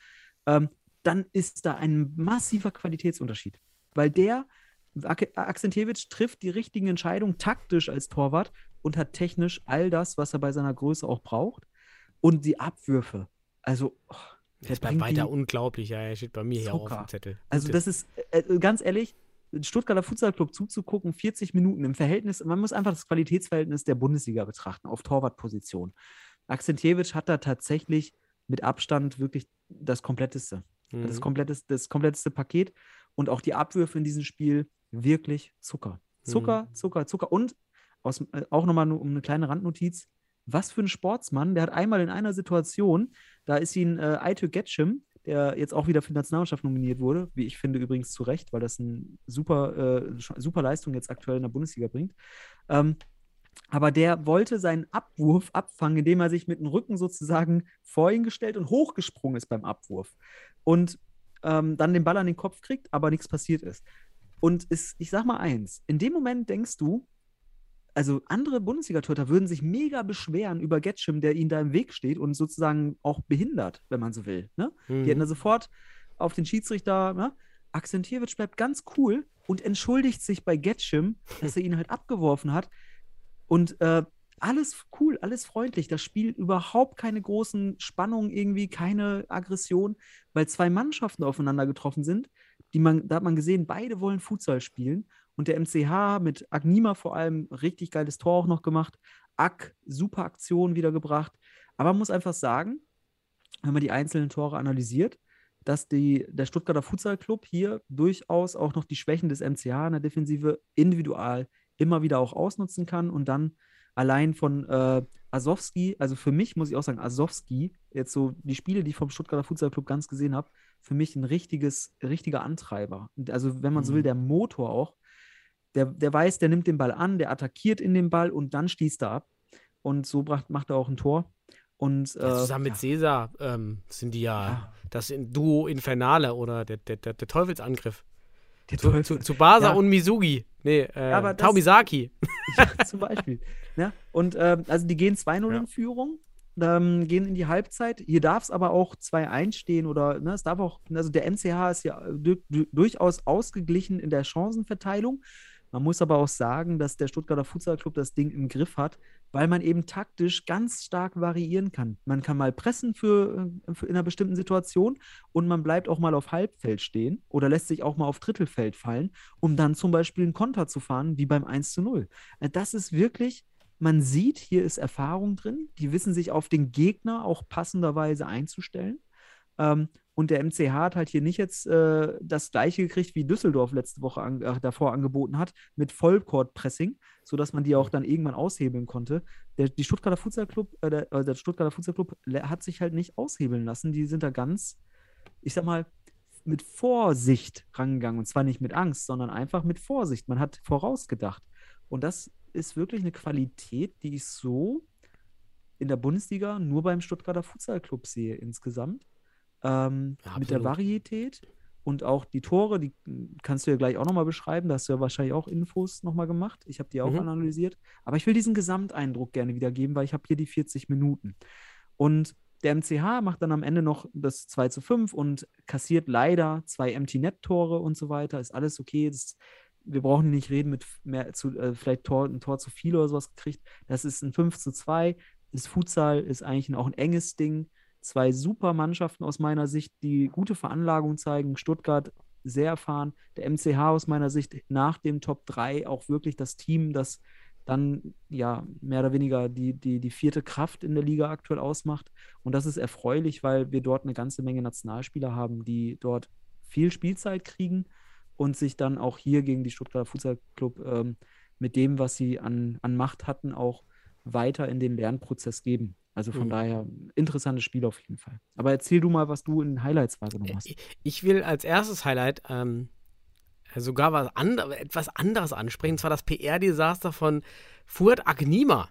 ähm, dann ist da ein massiver Qualitätsunterschied. Weil der, Ak- Akzentjewitsch trifft die richtigen Entscheidungen taktisch als Torwart und hat technisch all das, was er bei seiner Größe auch braucht. Und die Abwürfe. Also, oh, Das der ist bei weiter unglaublich, ja, er steht bei mir hier auch auf Zucker. dem Zettel. also das ist, äh, äh, ganz ehrlich, Stuttgarter Futsalclub zuzugucken, 40 Minuten im Verhältnis, man muss einfach das Qualitätsverhältnis der Bundesliga betrachten, auf Torwartposition. Akzentjewitsch hat da tatsächlich mit Abstand wirklich das kompletteste, das, Mhm. kompletteste, das kompletteste Paket und auch die Abwürfe in diesem Spiel wirklich Zucker. Zucker, Zucker, Zucker und aus, äh, auch nochmal nur um eine kleine Randnotiz, was für ein Sportsmann, der hat einmal in einer Situation, da ist ihn äh, Aito Getschim, der jetzt auch wieder für die Nationalmannschaft nominiert wurde, wie ich finde übrigens zu Recht, weil das eine super, äh, super Leistung jetzt aktuell in der Bundesliga bringt. Ähm, aber der wollte seinen Abwurf abfangen, indem er sich mit dem Rücken sozusagen vor ihn gestellt und hochgesprungen ist beim Abwurf. Und ähm, dann den Ball an den Kopf kriegt, aber nichts passiert ist. Und ist, ich sag mal eins, in dem Moment denkst du, also andere Bundesliga-Torhüter würden sich mega beschweren über Getschim, der ihnen da im Weg steht und sozusagen auch behindert, wenn man so will. Ne? Die hätten Mhm. da sofort auf den Schiedsrichter, ne? Akzentjewitsch bleibt ganz cool und entschuldigt sich bei Getschim, dass er ihn halt abgeworfen hat. Und äh, alles cool, alles freundlich. Das Spiel überhaupt keine großen Spannungen irgendwie, keine Aggression, weil zwei Mannschaften aufeinander getroffen sind. Die man, da hat man gesehen, beide wollen Futsal spielen. Und der MCH mit Agnima vor allem richtig geiles Tor auch noch gemacht. Ack, super Aktion wieder gebracht. Aber man muss einfach sagen, wenn man die einzelnen Tore analysiert, dass die, der Stuttgarter Futsal Club hier durchaus auch noch die Schwächen des MCH in der Defensive individual immer wieder auch ausnutzen kann und dann allein von äh, Asowski, also für mich muss ich auch sagen, Asowski, jetzt so die Spiele, die ich vom Stuttgarter Futsal Club ganz gesehen habe, für mich ein richtiges, richtiger Antreiber. Also, wenn man so will, Mhm. der Motor auch. Der, der weiß, der nimmt den Ball an, der attackiert in den Ball und dann schließt er ab. Und so macht, macht er auch ein Tor. Und Ja, äh, zusammen mit Cäsar ähm, sind die ja, Ja. das in Duo Infernale oder der, der, der, der Teufelsangriff. der Zu, Teufel- zu, zu Basa Ja. und Misugi. Nee, äh. Ja, zum Beispiel. Ja, und ähm, also die gehen 2-0 Ja. in Führung, ähm, gehen in die Halbzeit. Hier darf es aber auch 2-1 stehen oder ne, es darf auch, also der MCH ist ja du, du, durchaus ausgeglichen in der Chancenverteilung. Man muss aber auch sagen, dass der Stuttgarter Futsal Club das Ding im Griff hat, weil man eben taktisch ganz stark variieren kann. Man kann mal pressen für, äh, für in einer bestimmten Situation und man bleibt auch mal auf Halbfeld stehen oder lässt sich auch mal auf Drittelfeld fallen, um dann zum Beispiel einen Konter zu fahren, wie beim 1 zu 0. Äh, Das ist wirklich, man sieht, hier ist Erfahrung drin. Die wissen sich auf den Gegner auch passenderweise einzustellen. Ähm, und der MCH hat halt hier nicht jetzt äh, das gleiche gekriegt, wie Düsseldorf letzte Woche an, äh, davor angeboten hat, mit Vollcourt-Pressing, sodass man die auch dann irgendwann aushebeln konnte. Der, die Stuttgarter Futsal Club, äh, der, äh, der Stuttgarter Futsal Club le- hat sich halt nicht aushebeln lassen. Die sind da ganz, ich sag mal, mit Vorsicht rangegangen. Und zwar nicht mit Angst, sondern einfach mit Vorsicht. Man hat vorausgedacht. Und das ist wirklich eine Qualität, die ich so in der Bundesliga nur beim Stuttgarter Futsal Club sehe insgesamt. Ähm, Ja, mit der. Varietät und auch die Tore, die kannst du ja gleich auch nochmal beschreiben. Da hast du ja wahrscheinlich auch Infos nochmal gemacht. Ich habe die auch Mhm. analysiert. Aber ich will diesen Gesamteindruck gerne wiedergeben, weil ich habe hier die 40 Minuten. Und der MCH macht dann am Ende noch das 2 zu 5 und kassiert leider zwei Empty-Net-Tore und so weiter. Ist alles okay. Das, wir brauchen nicht reden mit mehr zu, äh, vielleicht Tor, ein Tor zu viel oder sowas gekriegt. Das ist ein 5 zu 2. Das Futsal ist eigentlich auch ein enges Ding. Zwei super Mannschaften aus meiner Sicht, die gute Veranlagung zeigen. Stuttgart sehr erfahren. Der MCH aus meiner Sicht nach dem Top 3 auch wirklich das Team, das dann ja mehr oder weniger die, die, die vierte Kraft in der Liga aktuell ausmacht. Und das ist erfreulich, weil wir dort eine ganze Menge Nationalspieler haben, die dort viel Spielzeit kriegen und sich dann auch hier gegen die Stuttgarter Futsal Club ähm, mit dem, was sie an, an Macht hatten, auch weiter in den Lernprozess geben. Also von Mhm. daher interessantes Spiel auf jeden Fall. Aber erzähl du mal, was du in Highlights wahrgenommen hast. Ich will als erstes Highlight ähm, sogar was andre, etwas anderes ansprechen, und zwar das PR-Desaster von Fuad Agnima.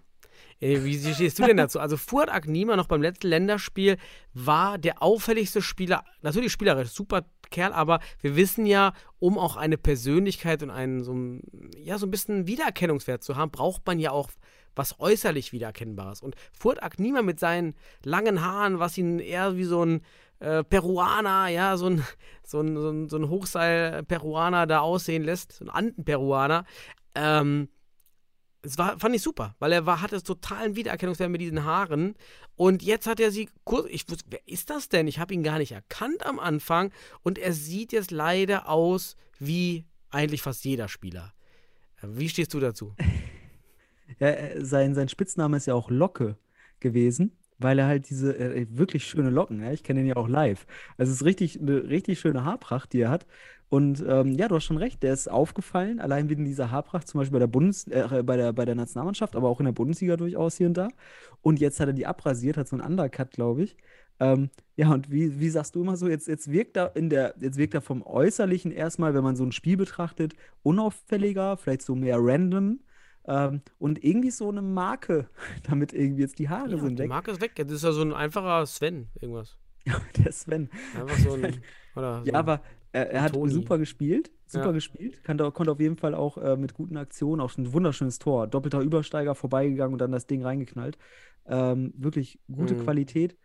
Wie stehst du denn dazu? Also Fuad Agnima noch beim letzten Länderspiel war der auffälligste Spieler, natürlich spielerisch, super Kerl, aber wir wissen ja, um auch eine Persönlichkeit und einen so, ein- ja, so ein bisschen Wiedererkennungswert zu haben, braucht man ja auch was äußerlich Wiedererkennbares. Und Fuad Agnima mit seinen langen Haaren, was ihn eher wie so ein äh, Peruaner, ja, so ein, so ein, so ein, so ein Hochseil-Peruaner da aussehen lässt, so ein Anden-Peruaner, ähm, es war, fand ich super, weil er war, hatte totalen Wiedererkennungswert mit diesen Haaren. Und jetzt hat er sie kurz. Ich wusste, wer ist das denn? Ich habe ihn gar nicht erkannt am Anfang. Und er sieht jetzt leider aus wie eigentlich fast jeder Spieler. Wie stehst du dazu? Ja, äh, sein, sein Spitzname ist ja auch Locke gewesen, weil er halt diese äh, wirklich schöne Locken, ja, ich kenne ihn ja auch live. Also es ist richtig, eine richtig schöne Haarpracht, die er hat. Und ähm, ja, du hast schon recht, der ist aufgefallen, allein wegen dieser Haarpracht, zum Beispiel bei der Bundes, äh, bei der, bei der Nationalmannschaft, aber auch in der Bundesliga durchaus hier und da. Und jetzt hat er die abrasiert, hat so einen Undercut, glaube ich. Ähm, ja, und wie, wie sagst du immer so, jetzt, jetzt wirkt er in der, jetzt wirkt er vom Äußerlichen erstmal, wenn man so ein Spiel betrachtet, unauffälliger, vielleicht so mehr random. Ähm, und irgendwie so eine Marke, damit irgendwie jetzt die Haare Ja, sind die weg. Marke ist weg. Das ist ja so ein einfacher Sven, irgendwas. Der Sven. Einfach so ein. Oder so Ja, aber er, er hat Toni. super gespielt, super Ja. gespielt, kann, konnte auf jeden Fall auch äh, mit guten Aktionen, auch schon ein wunderschönes Tor, doppelter Übersteiger vorbeigegangen und dann das Ding reingeknallt. Ähm, wirklich gute Mhm. Qualität.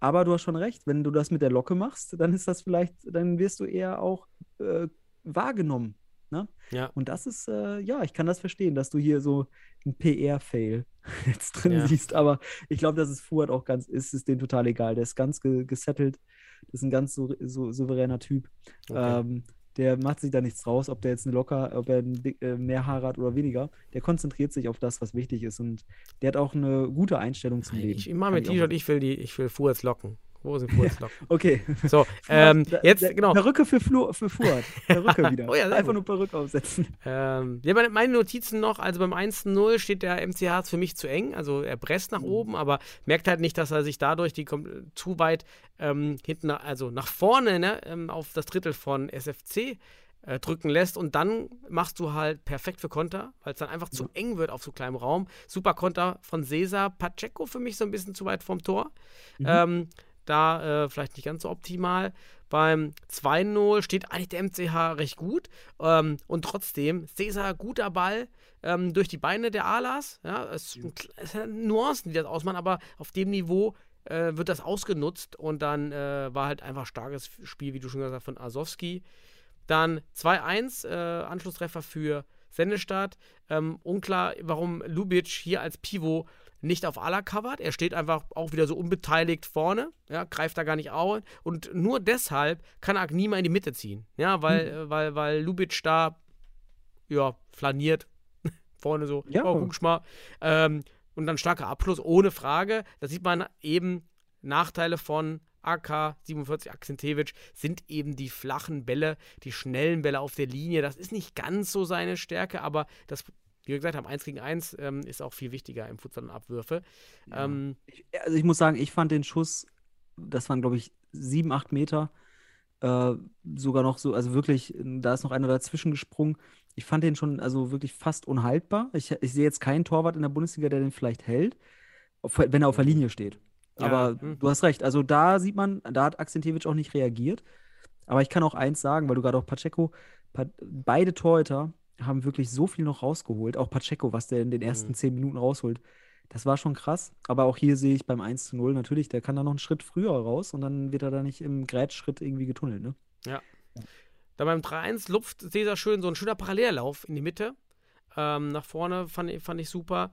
Aber du hast schon recht, wenn du das mit der Locke machst, dann ist das vielleicht, dann wirst du eher auch äh, wahrgenommen. Ne? Ja. Und das ist, äh, ja, ich kann das verstehen, dass du hier so ein PR-Fail jetzt drin Ja. siehst. Aber ich glaube, dass es Fuad auch ganz ist, ist dem total egal. Der ist ganz ge gesettelt. Das ist ein ganz so, so souveräner Typ. Okay. Ähm, der macht sich da nichts raus, ob der jetzt eine locker, ob er äh, mehr Haare hat oder weniger. Der konzentriert sich auf das, was wichtig ist und der hat auch eine gute Einstellung zum Leben. Ich, ich mache mir auch T-Shirt, ich will die, ich will Fuhrts locken. Wo sind Fuhrts locken? Okay. So, ähm, jetzt, genau. Perücke für, Flu für Fuhrt. Perücke wieder. Oh ja, Einfach gut. nur Perücke aufsetzen. Ähm, ja, meine, Notizen noch, also beim 1-0 steht der MC Harz für mich zu eng, also er presst nach oben, aber merkt halt nicht, dass er sich dadurch die zu weit ähm, hinten, nach- also nach vorne ne, ähm, auf das Drittel von SFC äh, drücken lässt und dann machst du halt perfekt für Konter, weil es dann einfach zu eng wird auf so kleinem Raum. Super Konter von Cesar Pacheco für mich so ein bisschen zu weit vom Tor. Ähm, da äh, vielleicht nicht ganz so optimal. Beim 2-0 steht eigentlich der MCH recht gut. Ähm, und trotzdem, Cesar, guter Ball ähm, durch die Beine der Alas. Ja, es, es sind Nuancen, die das ausmachen, aber auf dem Niveau äh, wird das ausgenutzt. Und dann äh, war halt einfach starkes Spiel, wie du schon gesagt hast, von Asowski. Dann 2-1, äh, Anschlusstreffer für Sendestadt. Ähm, unklar, warum Lubic hier als Pivot nicht auf Ala covert. Er steht einfach auch wieder so unbeteiligt vorne, ja, greift da gar nicht auf. Und nur deshalb kann Agnima in die Mitte ziehen. Ja, weil, äh, weil, weil Lubic da ja, flaniert. vorne so, Ja. oh, guck mal. Ähm, und dann starker Abschluss, ohne Frage. Da sieht man eben Nachteile von AK 47 Akzentewitsch sind eben die flachen Bälle, die schnellen Bälle auf der Linie. Das ist nicht ganz so seine Stärke, aber das, wie wir gesagt haben, 1 gegen 1 ähm, ist auch viel wichtiger im Futsal und Abwürfe. Ähm, Ich, also ich muss sagen, ich fand den Schuss, das waren glaube ich sieben, acht Meter, äh, sogar noch so, also wirklich, da ist noch einer dazwischen gesprungen. Ich fand den schon also wirklich fast unhaltbar. Ich, ich sehe jetzt keinen Torwart in der Bundesliga, der den vielleicht hält, wenn er auf der Linie steht. Ja, Aber hm. du hast recht, also da sieht man, da hat Akzentewitsch auch nicht reagiert. Aber ich kann auch eins sagen, weil du gerade auch Pacheco, pa beide Torhüter haben wirklich so viel noch rausgeholt. Auch Pacheco, was der in den ersten Mhm. zehn Minuten rausholt. Das war schon krass. Aber auch hier sehe ich beim 1 zu 0 natürlich, der kann da noch einen Schritt früher raus und dann wird er da nicht im Grätschritt irgendwie getunnelt, ne? Dann beim 3-1 lupft Cesar schön so ein schöner Parallellauf in die Mitte. Ähm, nach vorne fand, ich- fand ich super.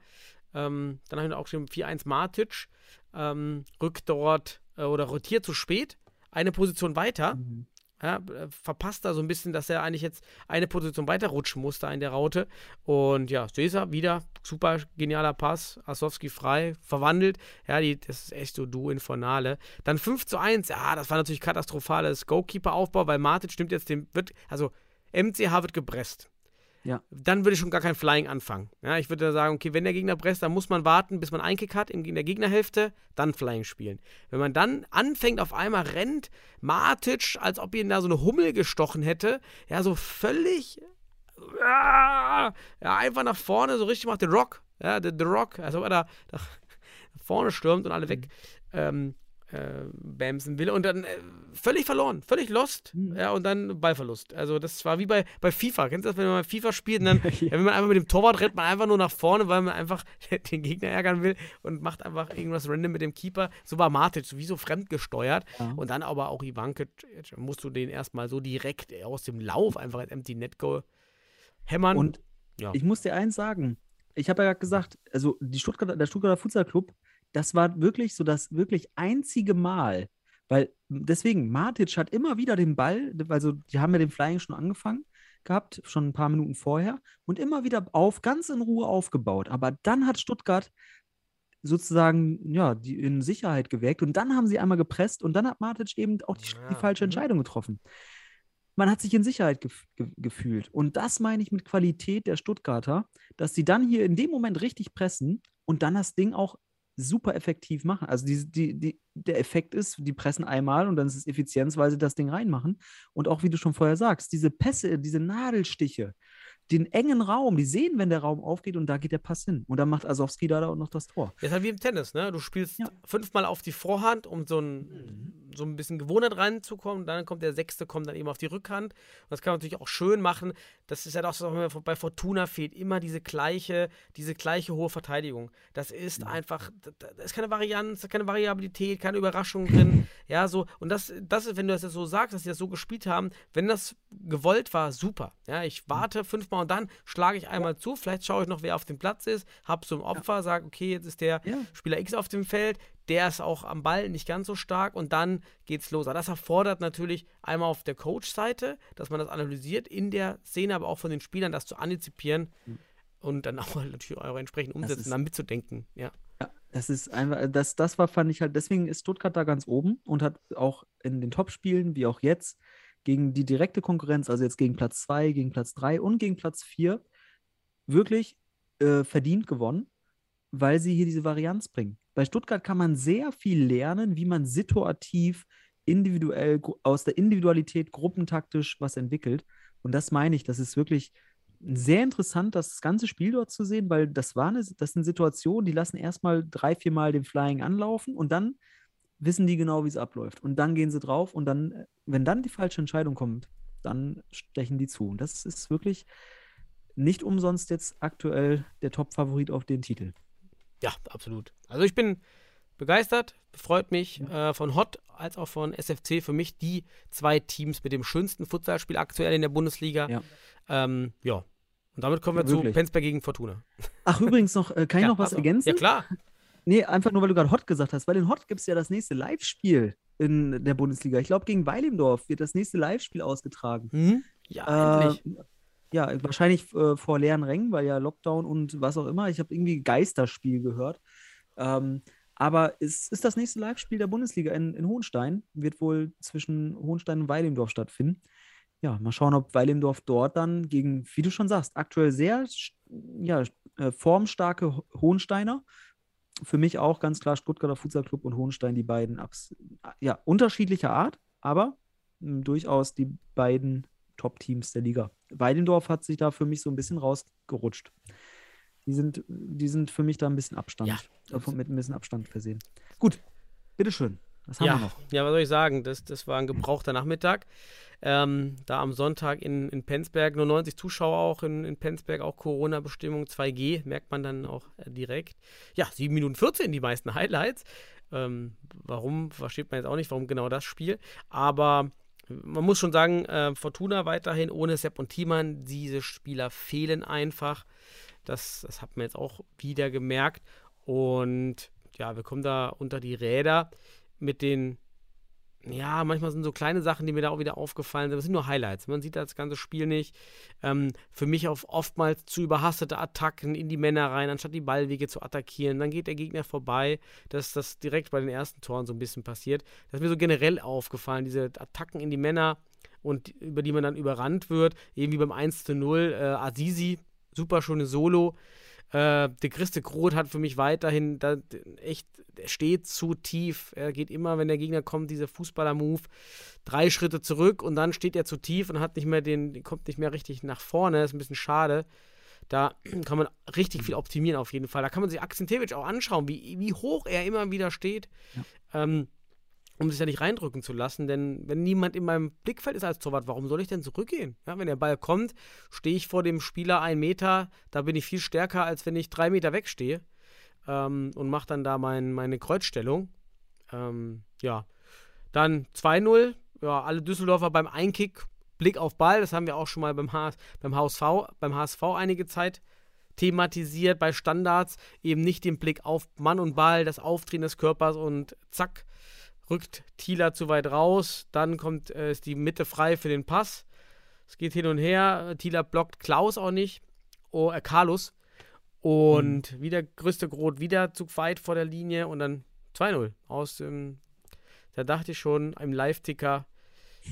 Ähm, dann haben wir auch schon 4-1 Matic. Ähm, rückt dort äh, oder rotiert zu spät. Eine Position weiter. Ja, äh, verpasst da so ein bisschen, dass er eigentlich jetzt eine Position weiter rutschen musste in der Raute. Und ja, Cesar wieder super genialer Pass. Asowski frei, verwandelt. Ja, die, das ist echt so du Infernale. Dann 5 zu 1. Ja, das war natürlich katastrophales Goalkeeper-Aufbau, weil Martic stimmt jetzt dem, wird, also MCH wird gepresst. Ja. Dann würde ich schon gar kein Flying anfangen. Ja, ich würde sagen, okay, wenn der Gegner presst, dann muss man warten, bis man einen Kick hat in der Gegnerhälfte, dann Flying spielen. Wenn man dann anfängt, auf einmal rennt, Matic, als ob ihn da so eine Hummel gestochen hätte, ja, so völlig, ja, einfach nach vorne, so richtig macht den Rock, ja, The, Rock, also er da nach vorne stürmt und alle weg ähm, äh, bamsen will und dann äh, völlig verloren, völlig lost, ja, und dann Ballverlust. Also das war wie bei, bei FIFA, kennst du das, wenn man FIFA spielt und dann, ja, wenn man einfach mit dem Torwart rennt, man einfach nur nach vorne, weil man einfach den Gegner ärgern will und macht einfach irgendwas random mit dem Keeper. So war Matic, so wie so fremdgesteuert. Ja. Und dann aber auch Ivankic, musst du den erstmal so direkt aus dem Lauf einfach als Empty Net Goal hämmern. Und ja. ich muss dir eins sagen. Ich habe ja gerade gesagt, also die Stuttgarter, der Stuttgarter Futsal Club, das war wirklich so das wirklich einzige Mal, weil deswegen, Matic hat immer wieder den Ball, also die haben ja den Flying schon angefangen gehabt, schon ein paar Minuten vorher, und immer wieder auf, ganz in Ruhe aufgebaut. Aber dann hat Stuttgart sozusagen, ja, die in Sicherheit gewägt und dann haben sie einmal gepresst und dann hat Matic eben auch die, die Ja, falsche mhm. Entscheidung getroffen. Man hat sich in Sicherheit gef ge gefühlt. Und das meine ich mit Qualität der Stuttgarter, dass sie dann hier in dem Moment richtig pressen und dann das Ding auch super effektiv machen. Also die, die, die, der Effekt ist, die pressen einmal und dann ist es Effizienz, weil sie das Ding reinmachen. Und auch wie du schon vorher sagst, diese Pässe, diese Nadelstiche, den engen Raum, die sehen, wenn der Raum aufgeht und da geht der Pass hin. Und dann macht Asowski da auch noch das Tor. Das ist halt wie im Tennis, ne? Du spielst Ja. fünfmal auf die Vorhand, um so ein, so ein bisschen Gewohnheit reinzukommen. Dann kommt der sechste, kommt dann eben auf die Rückhand. Und das kann man natürlich auch schön machen. Das ist ja doch so, wenn man bei Fortuna fehlt, immer diese gleiche, diese gleiche hohe Verteidigung. Das ist einfach, da da ist keine Varianz, keine Variabilität, keine Überraschung drin. Ja, so, und das, das ist, wenn du das jetzt so sagst, dass sie das so gespielt haben, wenn das gewollt war, super. Ja, ich warte fünfmal und dann schlage ich einmal zu. Vielleicht schaue ich noch, wer auf dem Platz ist, hab so ein Opfer, sage, okay, jetzt ist der Ja. Spieler X auf dem Feld, der ist auch am Ball nicht ganz so stark und dann geht's los. Aber das erfordert natürlich einmal auf der Coach-Seite, dass man das analysiert in der Szene, aber auch von den Spielern, das zu antizipieren mhm. und dann auch natürlich auch entsprechend umsetzen, dann mitzudenken. Ja. ja. Das ist einfach, das, das war, fand ich halt, deswegen ist Stuttgart da ganz oben und hat auch in den Top-Spielen, wie auch jetzt, gegen die direkte Konkurrenz, also jetzt gegen Platz 2, gegen Platz 3 und gegen Platz 4, wirklich äh, verdient gewonnen, weil sie hier diese Varianz bringen. Bei Stuttgart kann man sehr viel lernen, wie man situativ, individuell, aus der Individualität gruppentaktisch was entwickelt. Und das meine ich, das ist wirklich sehr interessant, das ganze Spiel dort zu sehen, weil das war eine, das sind Situationen, die lassen erstmal drei, vier Mal den Flying anlaufen und dann wissen die genau, wie es abläuft. Und dann gehen sie drauf und dann, wenn dann die falsche Entscheidung kommt, dann stechen die zu. Und das ist wirklich nicht umsonst jetzt aktuell der Top-Favorit auf den Titel. Ja, absolut. Also ich bin begeistert, freut mich ja. äh, von Hot als auch von SFC. Für mich die zwei Teams mit dem schönsten Futsalspiel aktuell in der Bundesliga. Ja. Ähm, ja. Und damit kommen wir ja, zu Penzberg gegen Fortuna. Ach, übrigens noch, äh, kann ich noch was also, ergänzen? Ja, klar. Nee, einfach nur, weil du gerade Hot gesagt hast, weil in Hot gibt es ja das nächste Live-Spiel in der Bundesliga. Ich glaube, gegen Weilimdorf wird das nächste Live-Spiel ausgetragen. Mhm. Ja, äh, endlich. Ja, wahrscheinlich äh, vor leeren Rängen, weil ja Lockdown und was auch immer. Ich habe irgendwie Geisterspiel gehört. Ähm, aber es ist das nächste Live-Spiel der Bundesliga in, in Hohenstein. Wird wohl zwischen Hohenstein und Weilimdorf stattfinden. Ja, mal schauen, ob Weilimdorf dort dann gegen, wie du schon sagst, aktuell sehr ja, äh, formstarke Hohensteiner für mich auch ganz klar Stuttgarter Futsal Club und Hohenstein, die beiden ja, unterschiedlicher Art, aber mh, hm, durchaus die beiden Top-Teams der Liga. Weidendorf hat sich da für mich so ein bisschen rausgerutscht. Die sind, die sind für mich da ein bisschen Abstand, ja. äh, mit ein bisschen Abstand versehen. Gut, bitteschön. Was haben ja, wir noch? Ja, was soll ich sagen? Das, das war ein gebrauchter Nachmittag. Ähm, da am Sonntag in, in Penzberg nur 90 Zuschauer auch in, in Penzberg, auch Corona-Bestimmung 2G, merkt man dann auch äh, direkt. Ja, 7 Minuten 14 die meisten Highlights. Ähm, warum, versteht man jetzt auch nicht, warum genau das Spiel. Aber man muss schon sagen, äh, Fortuna weiterhin ohne Sepp und Thiemann, diese Spieler fehlen einfach. Das, das hat man jetzt auch wieder gemerkt. Und ja, wir kommen da unter die Räder mit den, ja, manchmal sind so kleine Sachen, die mir da auch wieder aufgefallen sind. Das sind nur Highlights. Man sieht das ganze Spiel nicht. Ähm, für mich auf oftmals zu überhastete Attacken in die Männer rein, anstatt die Ballwege zu attackieren. Dann geht der Gegner vorbei. Dass das direkt bei den ersten Toren so ein bisschen passiert. Das ist mir so generell aufgefallen, diese Attacken in die Männer und über die man dann überrannt wird. Eben wie beim 1 zu 0. Äh, Azizi, super schöne Solo. Äh, der Christe Groth hat für mich weiterhin da, echt, er steht zu tief. Er geht immer, wenn der Gegner kommt, dieser Fußballer-Move, drei Schritte zurück und dann steht er zu tief und hat nicht mehr den, kommt nicht mehr richtig nach vorne. Das ist ein bisschen schade. Da kann man richtig viel optimieren auf jeden Fall. Da kann man sich Akzentewitsch auch anschauen, wie, wie hoch er immer wieder steht. Ja. Ähm, um sich da nicht reindrücken zu lassen. Denn wenn niemand in meinem Blickfeld ist als Torwart, warum soll ich denn zurückgehen? Ja, wenn der Ball kommt, stehe ich vor dem Spieler einen Meter, da bin ich viel stärker, als wenn ich drei Meter wegstehe ähm, und mache dann da mein, meine Kreuzstellung. Ähm, ja, dann 2-0. Ja, alle Düsseldorfer beim Einkick, Blick auf Ball, das haben wir auch schon mal beim, H beim, HSV, beim HSV einige Zeit thematisiert, bei Standards eben nicht den Blick auf Mann und Ball, das Aufdrehen des Körpers und zack, rückt Thieler zu weit raus, dann kommt äh, ist die Mitte frei für den Pass. Es geht hin und her. Thieler blockt Klaus auch nicht. Oh, äh, Carlos. Und mhm. wieder größte Grot wieder zu weit vor der Linie und dann 2-0 aus dem. Da dachte ich schon, im Live-Ticker,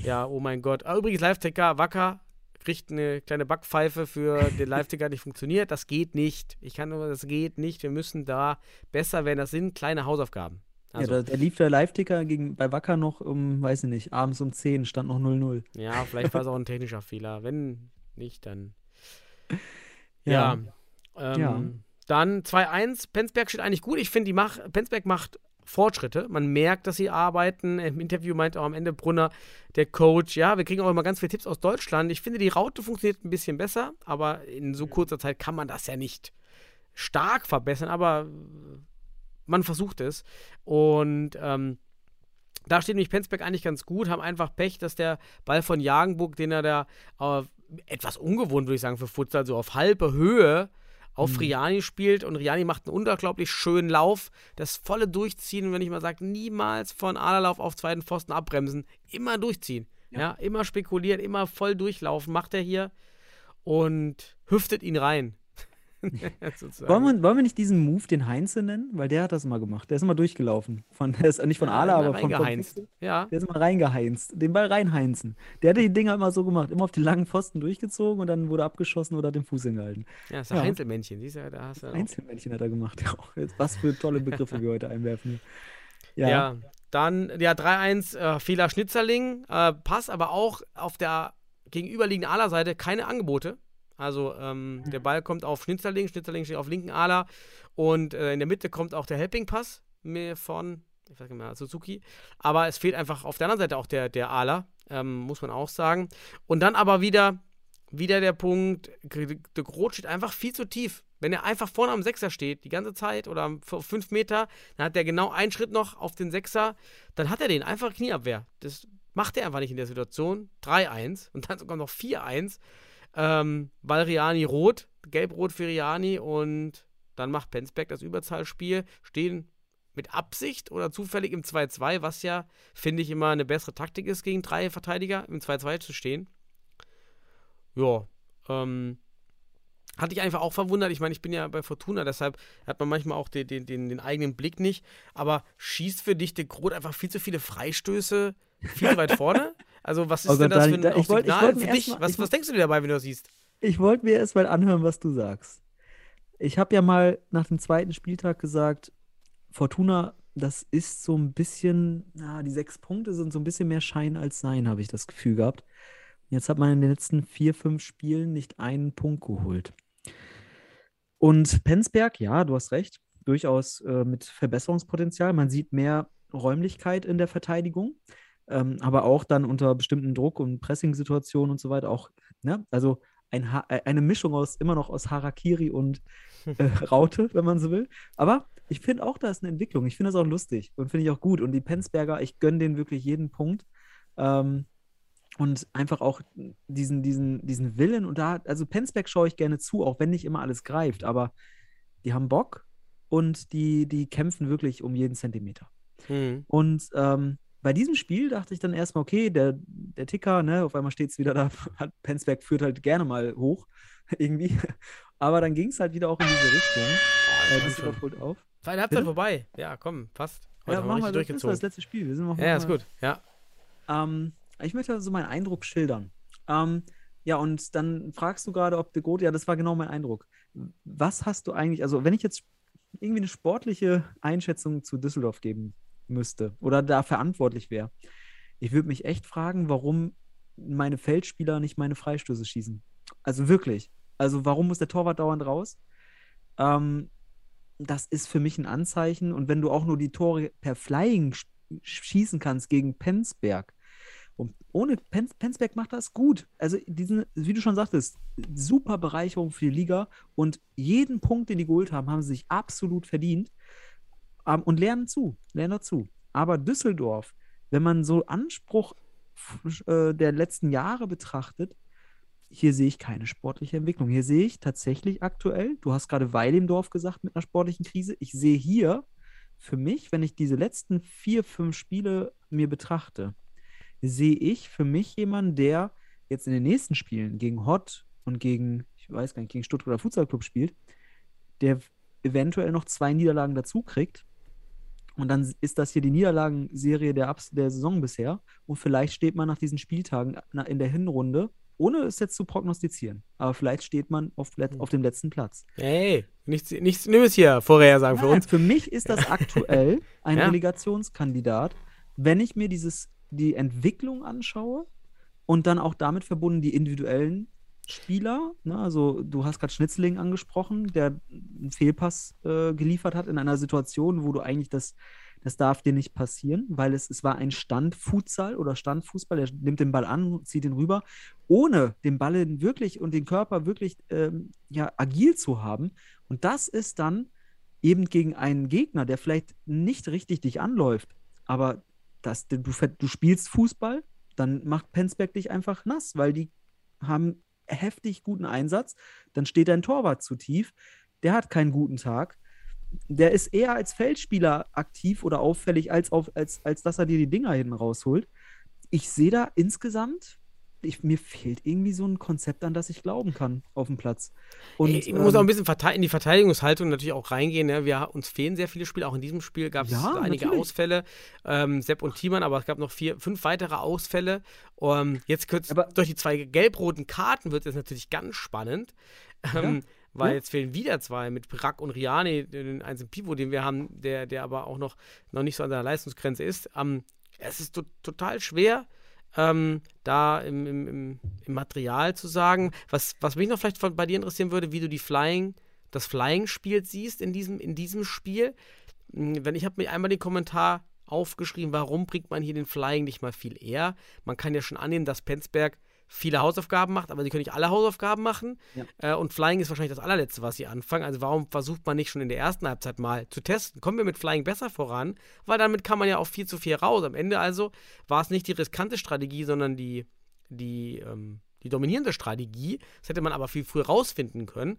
ja, oh mein Gott. Ah, übrigens, Live-Ticker, Wacker kriegt eine kleine Backpfeife für den Live-Ticker nicht funktioniert. Das geht nicht. Ich kann nur, das geht nicht. Wir müssen da besser werden. Das sind kleine Hausaufgaben. Also, ja, da, da, lief der Live-Ticker bei Wacker noch um, weiß ich nicht, abends um 10 stand noch 0-0. Ja, vielleicht war es auch ein technischer Fehler. Wenn nicht, dann. Ja. ja, ähm, ja. Dann 2-1. Penzberg steht eigentlich gut. Ich finde, mach, Penzberg macht Fortschritte. Man merkt, dass sie arbeiten. Im Interview meint auch am Ende Brunner, der Coach, ja, wir kriegen auch immer ganz viele Tipps aus Deutschland. Ich finde, die Raute funktioniert ein bisschen besser, aber in so kurzer Zeit kann man das ja nicht stark verbessern. Aber man versucht es. Und ähm, da steht nämlich Penzberg eigentlich ganz gut, haben einfach Pech, dass der Ball von Jagenburg, den er da äh, etwas ungewohnt, würde ich sagen, für Futsal, so auf halbe Höhe auf Mhm. Riani spielt und Riani macht einen unglaublich schönen Lauf, das volle Durchziehen wenn ich mal sage, niemals von Aderlauf auf zweiten Pfosten abbremsen, immer durchziehen. Ja. immer spekulieren, immer voll durchlaufen, macht er hier und hüftet ihn rein. Wollen wir, wollen wir nicht diesen Move den Heinze nennen? Weil der hat das immer gemacht. Der ist immer durchgelaufen. Von, der ist nicht von Ja, Ala, aber von, von. Ja, Der ist immer reingeheinzt. Den Ball reinheinzen. Der hat die Dinger immer so gemacht. Immer auf die langen Pfosten durchgezogen und dann wurde abgeschossen oder hat den Fuß hingehalten. ja, ist ein Ja. Heinzelmännchen, siehst du, da hast du. Einzelmännchen hat er gemacht. Was für tolle Begriffe wir heute einwerfen. Ja. Ja. dann ja 3-1 äh, Fehler Schnitzerling. Äh, Pass aber auch auf der gegenüberliegenden Ala-Seite keine Angebote. Also ähm, der Ball kommt auf Schnitzerling, Schnitzerling steht auf linken Ala und äh, in der Mitte kommt auch der Helping-Pass mir von ich weiß nicht mehr, Suzuki. Aber es fehlt einfach auf der anderen Seite auch der, der Ala, ähm, muss man auch sagen. Und dann aber wieder, wieder der Punkt, de Groot steht einfach viel zu tief. Wenn er einfach vorne am Sechser steht, die ganze Zeit oder am f- fünf Meter, dann hat er genau einen Schritt noch auf den Sechser, dann hat er den einfach Knieabwehr. Das macht er einfach nicht in der Situation. 3-1 und dann sogar noch 4-1. Ähm, weil Riani rot, gelb-rot für Riani und dann macht Penzberg das Überzahlspiel, stehen mit Absicht oder zufällig im 2-2, was ja, finde ich, immer eine bessere Taktik ist, gegen drei Verteidiger im 2-2 zu stehen. Ja, ähm, hatte ich einfach auch verwundert. Ich meine, ich bin ja bei Fortuna, deshalb hat man manchmal auch den, den, den, den eigenen Blick nicht. Aber schießt für dich der Groth einfach viel zu viele Freistöße viel zu weit vorne? Also, was ist Oh denn Gott, das da- für ein da- ich wollt- Signal für dich? mal- was, ich was denkst du dir dabei, wenn du das siehst? Ich wollte mir erst mal anhören, was du sagst. Ich habe ja mal nach dem zweiten Spieltag gesagt, Fortuna, das ist so ein bisschen, na, die sechs Punkte sind so ein bisschen mehr Schein als Sein, habe ich das Gefühl gehabt. Jetzt hat man in den letzten vier, fünf Spielen nicht einen Punkt geholt. Und Penzberg, ja, du hast recht, durchaus äh, mit Verbesserungspotenzial. Man sieht mehr Räumlichkeit in der Verteidigung, ähm, aber auch dann unter bestimmten Druck- und Pressing-Situationen und so weiter auch, ne? Also ein äh, eine Mischung aus immer noch aus Harakiri und äh, Raute, wenn man so will. Aber ich finde auch, da ist eine Entwicklung. Ich finde das auch lustig und finde ich auch gut. Und die Penzberger, ich gönne denen wirklich jeden Punkt. Ähm, und einfach auch diesen, diesen, diesen Willen. Und da, also Penzberg schaue ich gerne zu, auch wenn nicht immer alles greift, aber die haben Bock und die, die kämpfen wirklich um jeden Zentimeter. Hm. Und ähm, bei diesem Spiel dachte ich dann erstmal, okay, der, der Ticker, ne, auf einmal steht es wieder da, hat Penzberg führt halt gerne mal hoch, irgendwie. Aber dann ging es halt wieder auch in diese Richtung. Äh, komm das schon. holt auf. Zweite Halbzeit vorbei. Ja, komm, passt. Heute Ja, haben wir machen wir richtig das, das war das durchgezogen. letzte Spiel. Wir sind noch Ja, ist mal- gut. Ja. Ähm, ich möchte so meinen Eindruck schildern. Ähm, ja, und dann fragst du gerade, ob de Groot, ja, das war genau mein Eindruck. Was hast du eigentlich, also wenn ich jetzt irgendwie eine sportliche Einschätzung zu Düsseldorf geben müsste oder da verantwortlich wäre, ich würde mich echt fragen, warum meine Feldspieler nicht meine Freistöße schießen. Also wirklich. Also warum muss der Torwart dauernd raus? Ähm, das ist für mich ein Anzeichen. Und wenn du auch nur die Tore per Flying sch schießen kannst gegen Penzberg, und ohne Pens Penzberg macht das gut. Also, diesen, wie du schon sagtest, super Bereicherung für die Liga und jeden Punkt, den die geholt haben, haben sie sich absolut verdient ähm, und lernen zu, lernen dazu. Aber Düsseldorf, wenn man so Anspruch äh, der letzten Jahre betrachtet, hier sehe ich keine sportliche Entwicklung. Hier sehe ich tatsächlich aktuell, du hast gerade Weil im Dorf gesagt mit einer sportlichen Krise, ich sehe hier für mich, wenn ich diese letzten vier, fünf Spiele mir betrachte, sehe ich für mich jemanden, der jetzt in den nächsten Spielen gegen Hott und gegen, ich weiß gar nicht, gegen Stuttgarter Futsal spielt, der eventuell noch zwei Niederlagen dazu kriegt. Und dann ist das hier die Niederlagenserie der, Abs der Saison bisher. Und vielleicht steht man nach diesen Spieltagen in der Hinrunde, ohne es jetzt zu prognostizieren, aber vielleicht steht man auf, let- auf dem letzten Platz. Hey, nichts, nichts Nimmes hier Vorhersagen für Nein, uns. Für mich ist das aktuell ein Ja. Relegationskandidat, wenn ich mir dieses, die Entwicklung anschaue und dann auch damit verbunden die individuellen Spieler. Ne? Also du hast gerade Schnitzling angesprochen, der einen Fehlpass äh, geliefert hat in einer Situation, wo du eigentlich das, das darf dir nicht passieren, weil es, es war ein Standfutsal oder Standfußball. Er nimmt den Ball an, zieht ihn rüber, ohne den Ball wirklich und den Körper wirklich ähm, ja, agil zu haben. Und das ist dann eben gegen einen Gegner, der vielleicht nicht richtig dich anläuft, aber das, du, du spielst Fußball, dann macht Penzberg dich einfach nass, weil die haben heftig guten Einsatz, dann steht dein Torwart zu tief. der hat keinen guten Tag. Der ist eher als Feldspieler aktiv oder auffällig, als, auf, als, als dass er dir die Dinger hinten rausholt. Ich sehe da insgesamt ich, mir fehlt irgendwie so ein Konzept, an das ich glauben kann auf dem Platz. Und, ich, ich ähm, muss auch ein bisschen in die Verteidigungshaltung natürlich auch reingehen. Ja. Wir, uns fehlen sehr viele Spiele. Auch in diesem Spiel gab es ja, einige natürlich. Ausfälle. Ähm, Sepp und Thiemann, aber es gab noch vier, fünf weitere Ausfälle. Um, ähm, jetzt aber, durch die zwei gelb-roten Karten wird es natürlich ganz spannend. Ähm, ja. Weil jetzt fehlen wieder zwei mit Brack und Riani, den einzigen Pivot, den wir haben, der, der aber auch noch, noch nicht so an der Leistungsgrenze ist. Ähm, es ist to total schwer, ähm, da im, im, im, Material zu sagen. Was, was mich noch vielleicht von, bei dir interessieren würde, wie du die Flying, das Flying-Spiel siehst in diesem, in diesem Spiel. Hm, wenn ich habe mir einmal den Kommentar aufgeschrieben, warum bringt man hier den Flying nicht mal viel eher? Man kann ja schon annehmen, dass Penzberg viele Hausaufgaben macht, aber sie können nicht alle Hausaufgaben machen. Ja. Äh, und Flying ist wahrscheinlich das allerletzte, was sie anfangen. Also warum versucht man nicht schon in der ersten Halbzeit mal zu testen? Kommen wir mit Flying besser voran? Weil damit kann man ja auch 4 zu 4 raus. Am Ende also war es nicht die riskante Strategie, sondern die, die, ähm, die dominierende Strategie. Das hätte man aber viel früher rausfinden können.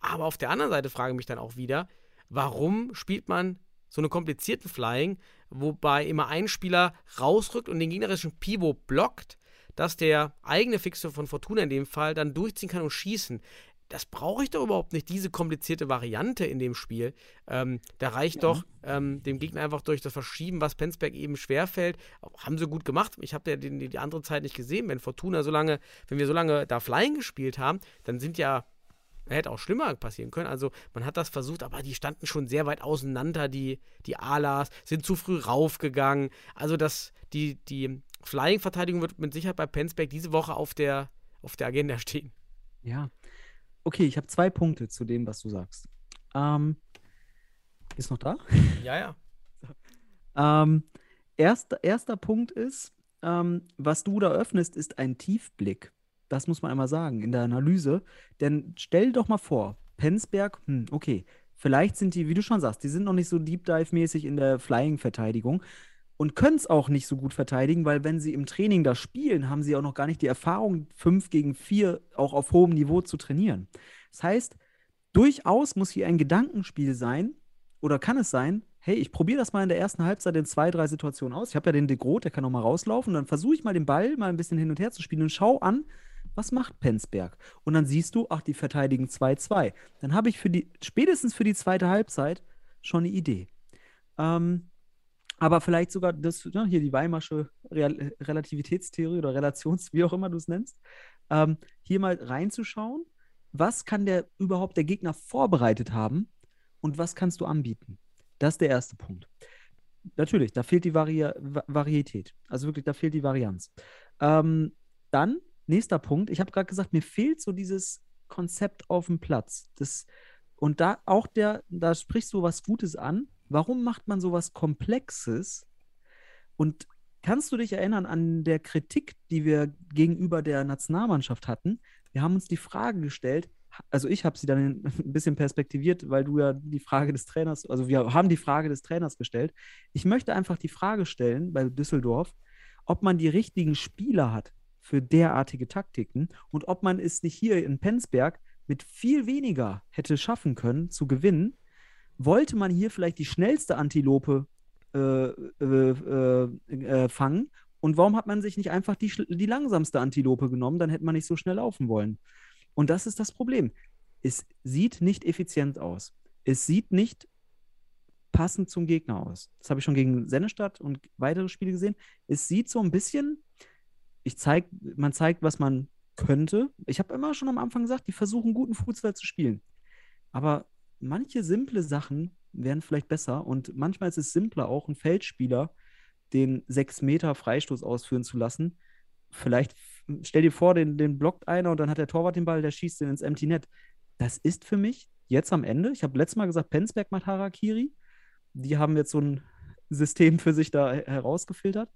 Aber auf der anderen Seite frage ich mich dann auch wieder, warum spielt man so eine komplizierten Flying, wobei immer ein Spieler rausrückt und den gegnerischen Pivot blockt, dass der eigene Fixer von Fortuna in dem Fall dann durchziehen kann und schießen. Das brauche ich doch überhaupt nicht, diese komplizierte Variante in dem Spiel. Ähm, da reicht ja. doch ähm, dem Gegner einfach durch das Verschieben, was Penzberg eben schwerfällt. Haben sie gut gemacht. Ich habe ja die, die, andere Zeit nicht gesehen. Wenn Fortuna so lange, wenn wir so lange da Flying gespielt haben, dann sind ja hätte auch schlimmer passieren können. Also man hat das versucht, aber die standen schon sehr weit auseinander, die, die Alas, sind zu früh raufgegangen. Also das, die, die Flying-Verteidigung wird mit Sicherheit bei Penzberg diese Woche auf der, auf der Agenda stehen. Ja. Okay, ich habe zwei Punkte zu dem, was du sagst. Ähm, ist noch da? Ja, ja. ähm, erster, erster Punkt ist, ähm, was du da öffnest, ist ein Tiefblick. Das muss man einmal sagen in der Analyse. Denn stell doch mal vor, Penzberg, hm, okay, vielleicht sind die, wie du schon sagst, die sind noch nicht so Deep Dive-mäßig in der Flying-Verteidigung und können es auch nicht so gut verteidigen, weil wenn sie im Training da spielen, haben sie auch noch gar nicht die Erfahrung, 5 gegen 4 auch auf hohem Niveau zu trainieren. Das heißt, durchaus muss hier ein Gedankenspiel sein, oder kann es sein, hey, ich probiere das mal in der ersten Halbzeit in zwei, drei Situationen aus. Ich habe ja den De Groot, der kann noch mal rauslaufen. dann versuche ich mal den Ball mal ein bisschen hin und her zu spielen und schau an, was macht Penzberg? Und dann siehst du, ach, die verteidigen 2-2. Dann habe ich für die, spätestens für die zweite Halbzeit schon eine Idee. Ähm, aber vielleicht sogar das, ne, hier die Weimarsche Real Relativitätstheorie oder Relations, wie auch immer du es nennst, ähm, hier mal reinzuschauen, was kann der überhaupt der Gegner vorbereitet haben und was kannst du anbieten? Das ist der erste Punkt. Natürlich, da fehlt die Vari Varietät. Also wirklich, da fehlt die Varianz. Ähm, dann, nächster Punkt, ich habe gerade gesagt, mir fehlt so dieses Konzept auf dem Platz. Das, und da auch der, da sprichst du was Gutes an, Warum macht man sowas Komplexes? Und kannst du dich erinnern an der Kritik, die wir gegenüber der Nationalmannschaft hatten? Wir haben uns die Frage gestellt, also ich habe sie dann ein bisschen perspektiviert, weil du ja die Frage des Trainers, also wir haben die Frage des Trainers gestellt. Ich möchte einfach die Frage stellen bei Düsseldorf, ob man die richtigen Spieler hat für derartige Taktiken und ob man es nicht hier in Penzberg mit viel weniger hätte schaffen können zu gewinnen, wollte man hier vielleicht die schnellste Antilope äh, äh, äh, fangen? Und warum hat man sich nicht einfach die, die langsamste Antilope genommen? Dann hätte man nicht so schnell laufen wollen. Und das ist das Problem. Es sieht nicht effizient aus. Es sieht nicht passend zum Gegner aus. Das habe ich schon gegen Sennestadt und weitere Spiele gesehen. Es sieht so ein bisschen, ich zeig, man zeigt, was man könnte. Ich habe immer schon am Anfang gesagt, die versuchen guten Fußball zu spielen. Aber manche simple Sachen wären vielleicht besser und manchmal ist es simpler, auch einen Feldspieler den 6 Meter Freistoß ausführen zu lassen. Vielleicht stell dir vor, den, den blockt einer und dann hat der Torwart den Ball, der schießt den ins Empty Net. Das ist für mich jetzt am Ende, ich habe letztes Mal gesagt, Penzberg macht Harakiri. Die haben jetzt so ein System für sich da herausgefiltert.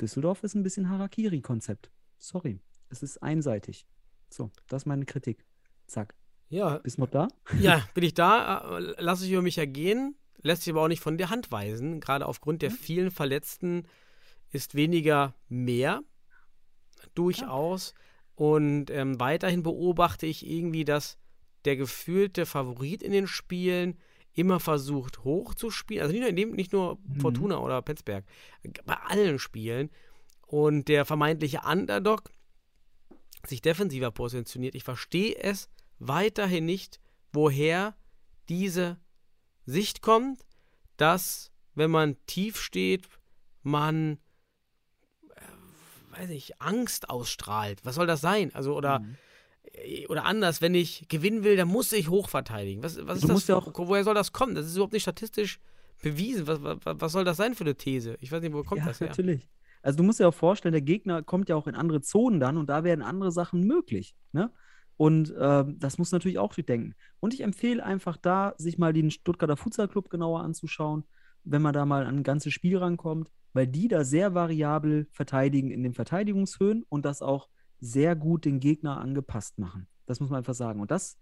Düsseldorf ist ein bisschen Harakiri-Konzept. Sorry, es ist einseitig. So, das ist meine Kritik. Zack. Ja. Bist du noch da? Ja, bin ich da. Äh, lasse ich über mich ergehen. Lässt sich aber auch nicht von der Hand weisen. Gerade aufgrund der vielen Verletzten ist weniger mehr. Durchaus. Und ähm, weiterhin beobachte ich irgendwie, dass der gefühlte Favorit in den Spielen, immer versucht hochzuspielen. Also nicht nur, in dem, nicht nur Mhm. Fortuna oder Penzberg, bei allen Spielen. Und der vermeintliche Underdog sich defensiver positioniert. Ich verstehe es weiterhin nicht, woher diese Sicht kommt, dass, wenn man tief steht, man, äh, weiß ich, Angst ausstrahlt. Was soll das sein? Also, oder, Mhm. äh, oder anders, wenn ich gewinnen will, dann muss ich hochverteidigen. Was, was ist Du das? ja woher soll das kommen? Das ist überhaupt nicht statistisch bewiesen. Was, was, was soll das sein für eine These? Ich weiß nicht, wo kommt ja, das her? natürlich. Also du musst dir auch vorstellen, der Gegner kommt ja auch in andere Zonen dann und da werden andere Sachen möglich. Ne? Und ähm, das muss natürlich auch durchdenken. Und ich empfehle einfach da, sich mal den Stuttgarter Futsal Club genauer anzuschauen, wenn man da mal an ein ganzes Spiel rankommt, weil die da sehr variabel verteidigen in den Verteidigungshöhen und das auch sehr gut den Gegner angepasst machen. Das muss man einfach sagen. Und das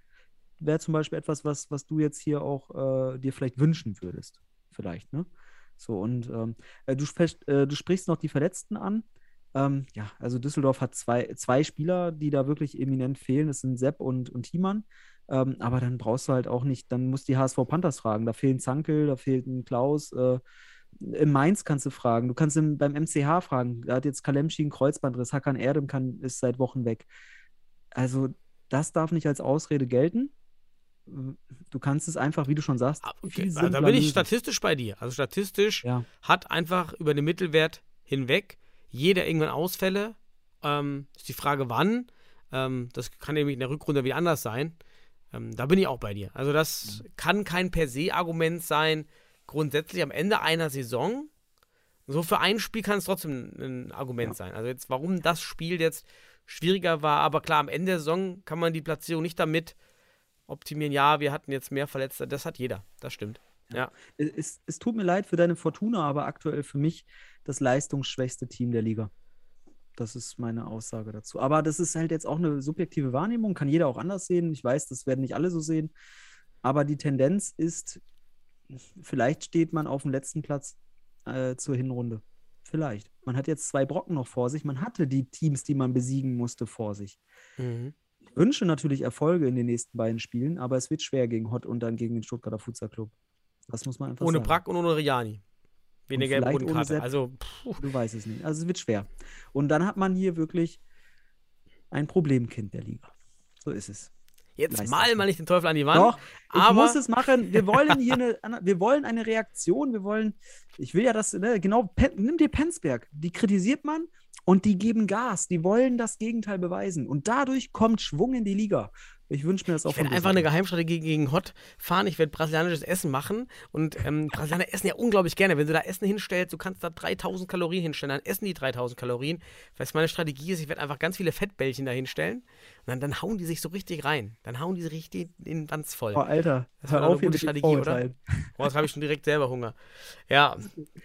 wäre zum Beispiel etwas, was, was du jetzt hier auch äh, dir vielleicht wünschen würdest. Vielleicht, ne? So, und ähm, äh, du, äh, du sprichst noch die Verletzten an. Ähm, ja, also Düsseldorf hat zwei, zwei Spieler, die da wirklich eminent fehlen. Das sind Sepp und, und Thiemann. Ähm, aber dann brauchst du halt auch nicht, dann musst du die HSV Panthers fragen. Da fehlen Zankel, da fehlt ein Klaus. Äh, in Mainz kannst du fragen. Du kannst im, beim MCH fragen. Da hat jetzt Kalemschi einen Kreuzbandriss. Hakan Erdem kann, ist seit Wochen weg. Also, das darf nicht als Ausrede gelten. Du kannst es einfach, wie du schon sagst, Ah, Okay, also da bin ich statistisch bei dir. Also statistisch Ja. hat einfach über den Mittelwert hinweg jeder irgendwann Ausfälle. Ähm, ist die Frage, wann. Ähm, das kann nämlich in der Rückrunde wieder anders sein. Ähm, da bin ich auch bei dir. Also das kann kein per se Argument sein. Grundsätzlich am Ende einer Saison. So für ein Spiel kann es trotzdem ein Argument Ja. sein. Also jetzt, warum das Spiel jetzt schwieriger war, aber klar, am Ende der Saison kann man die Platzierung nicht damit optimieren. Ja, wir hatten jetzt mehr Verletzte. Das hat jeder. Das stimmt. Ja. Es, es tut mir leid für deine Fortuna, aber aktuell für mich das leistungsschwächste Team der Liga. Das ist meine Aussage dazu. Aber das ist halt jetzt auch eine subjektive Wahrnehmung, kann jeder auch anders sehen. Ich weiß, das werden nicht alle so sehen. Aber die Tendenz ist, vielleicht steht man auf dem letzten Platz äh, zur Hinrunde. Vielleicht. Man hat jetzt zwei Brocken noch vor sich. Man hatte die Teams, die man besiegen musste, vor sich. Mhm. Ich wünsche natürlich Erfolge in den nächsten beiden Spielen, aber es wird schwer gegen Hott und dann gegen den Stuttgarter Futsal Club. Das muss man einfach Ohne sagen. Brack und ohne Riani. Eine Und ohne Bodenkarte. Sepp. Also, puh, Du weißt es nicht. Also es wird schwer. Und dann hat man hier wirklich ein Problemkind der Liga. So ist es. jetzt Leistung. mal mal nicht den Teufel an die Wand. Doch, ich aber muss es machen. Wir wollen hier eine, wir wollen eine Reaktion. Wir wollen, ich will ja das, ne, genau, Pen, nimm dir Penzberg. Die kritisiert man und die geben Gas. Die wollen das Gegenteil beweisen. Und dadurch kommt Schwung in die Liga. Ich wünsche mir das auch ich werde einfach eine. Geheimstrategie gegen Hot fahren. Ich werde brasilianisches Essen machen. Und ähm, Brasilianer essen ja unglaublich gerne. Wenn du da Essen hinstellst, du kannst da 3000 Kalorien hinstellen, dann essen die 3000 Kalorien. Was meine Strategie ist, ich werde einfach ganz viele Fettbällchen da hinstellen. Und dann, dann hauen die sich so richtig rein. Dann hauen die sich richtig in den Wanz voll. Oh, Alter, Das war eine gute Strategie, oder? Boah, jetzt habe ich schon direkt selber Hunger. Ja,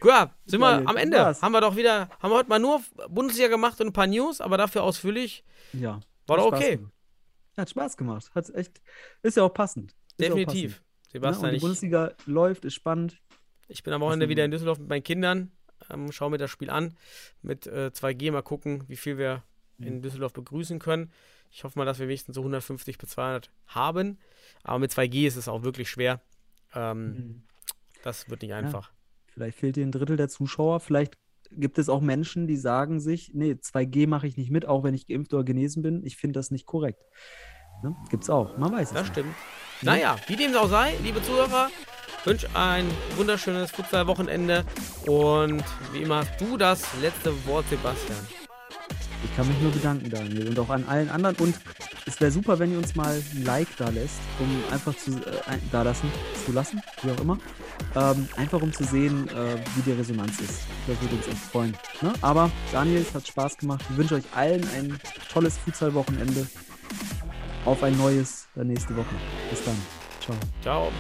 ja sind wir am Ende. war's. Haben wir doch wieder, haben wir heute mal nur Bundesliga gemacht und ein paar News, aber dafür ausführlich. Ja. War doch Spaß okay. gemacht. Hat Spaß gemacht. Hat echt, ist ja auch passend. Ist ja auch Definitiv. passend, ne? Sebastian, Und die ich, Bundesliga läuft, ist spannend. ich bin am Wochenende wieder in Düsseldorf mit meinen Kindern. Ähm, schau mir das Spiel an. Mit äh, 2G mal gucken, wie viel wir Mhm. in Düsseldorf begrüßen können. Ich hoffe mal, dass wir wenigstens so 150 bis 200 haben. Aber mit 2G ist es auch wirklich schwer. Ähm, Das wird nicht einfach. Vielleicht fehlt dir ein Drittel der Zuschauer. Vielleicht gibt es auch Menschen, die sagen sich, nee, 2G mache ich nicht mit, auch wenn ich geimpft oder genesen bin. Ich finde das nicht korrekt. Ne? Gibt's auch. Man weiß es Das nicht. stimmt. Naja, wie dem auch sei, liebe Zuhörer, wünsche ein wunderschönes Futsal-Wochenende und wie immer hast du das letzte Wort, Sebastian. Ich kann mich nur bedanken, Daniel. Und auch an allen anderen. Und es wäre super, wenn ihr uns mal ein Like da lässt, um einfach zu äh, da lassen, zu lassen, wie auch immer. Ähm, einfach um zu sehen, äh, wie die Resonanz ist. Das würde uns echt freuen. Ne? Aber Daniel, es hat Spaß gemacht. Ich wünsche euch allen ein tolles Futsal-Wochenende. Auf ein neues äh, nächste Woche. Bis dann. Ciao. Ciao.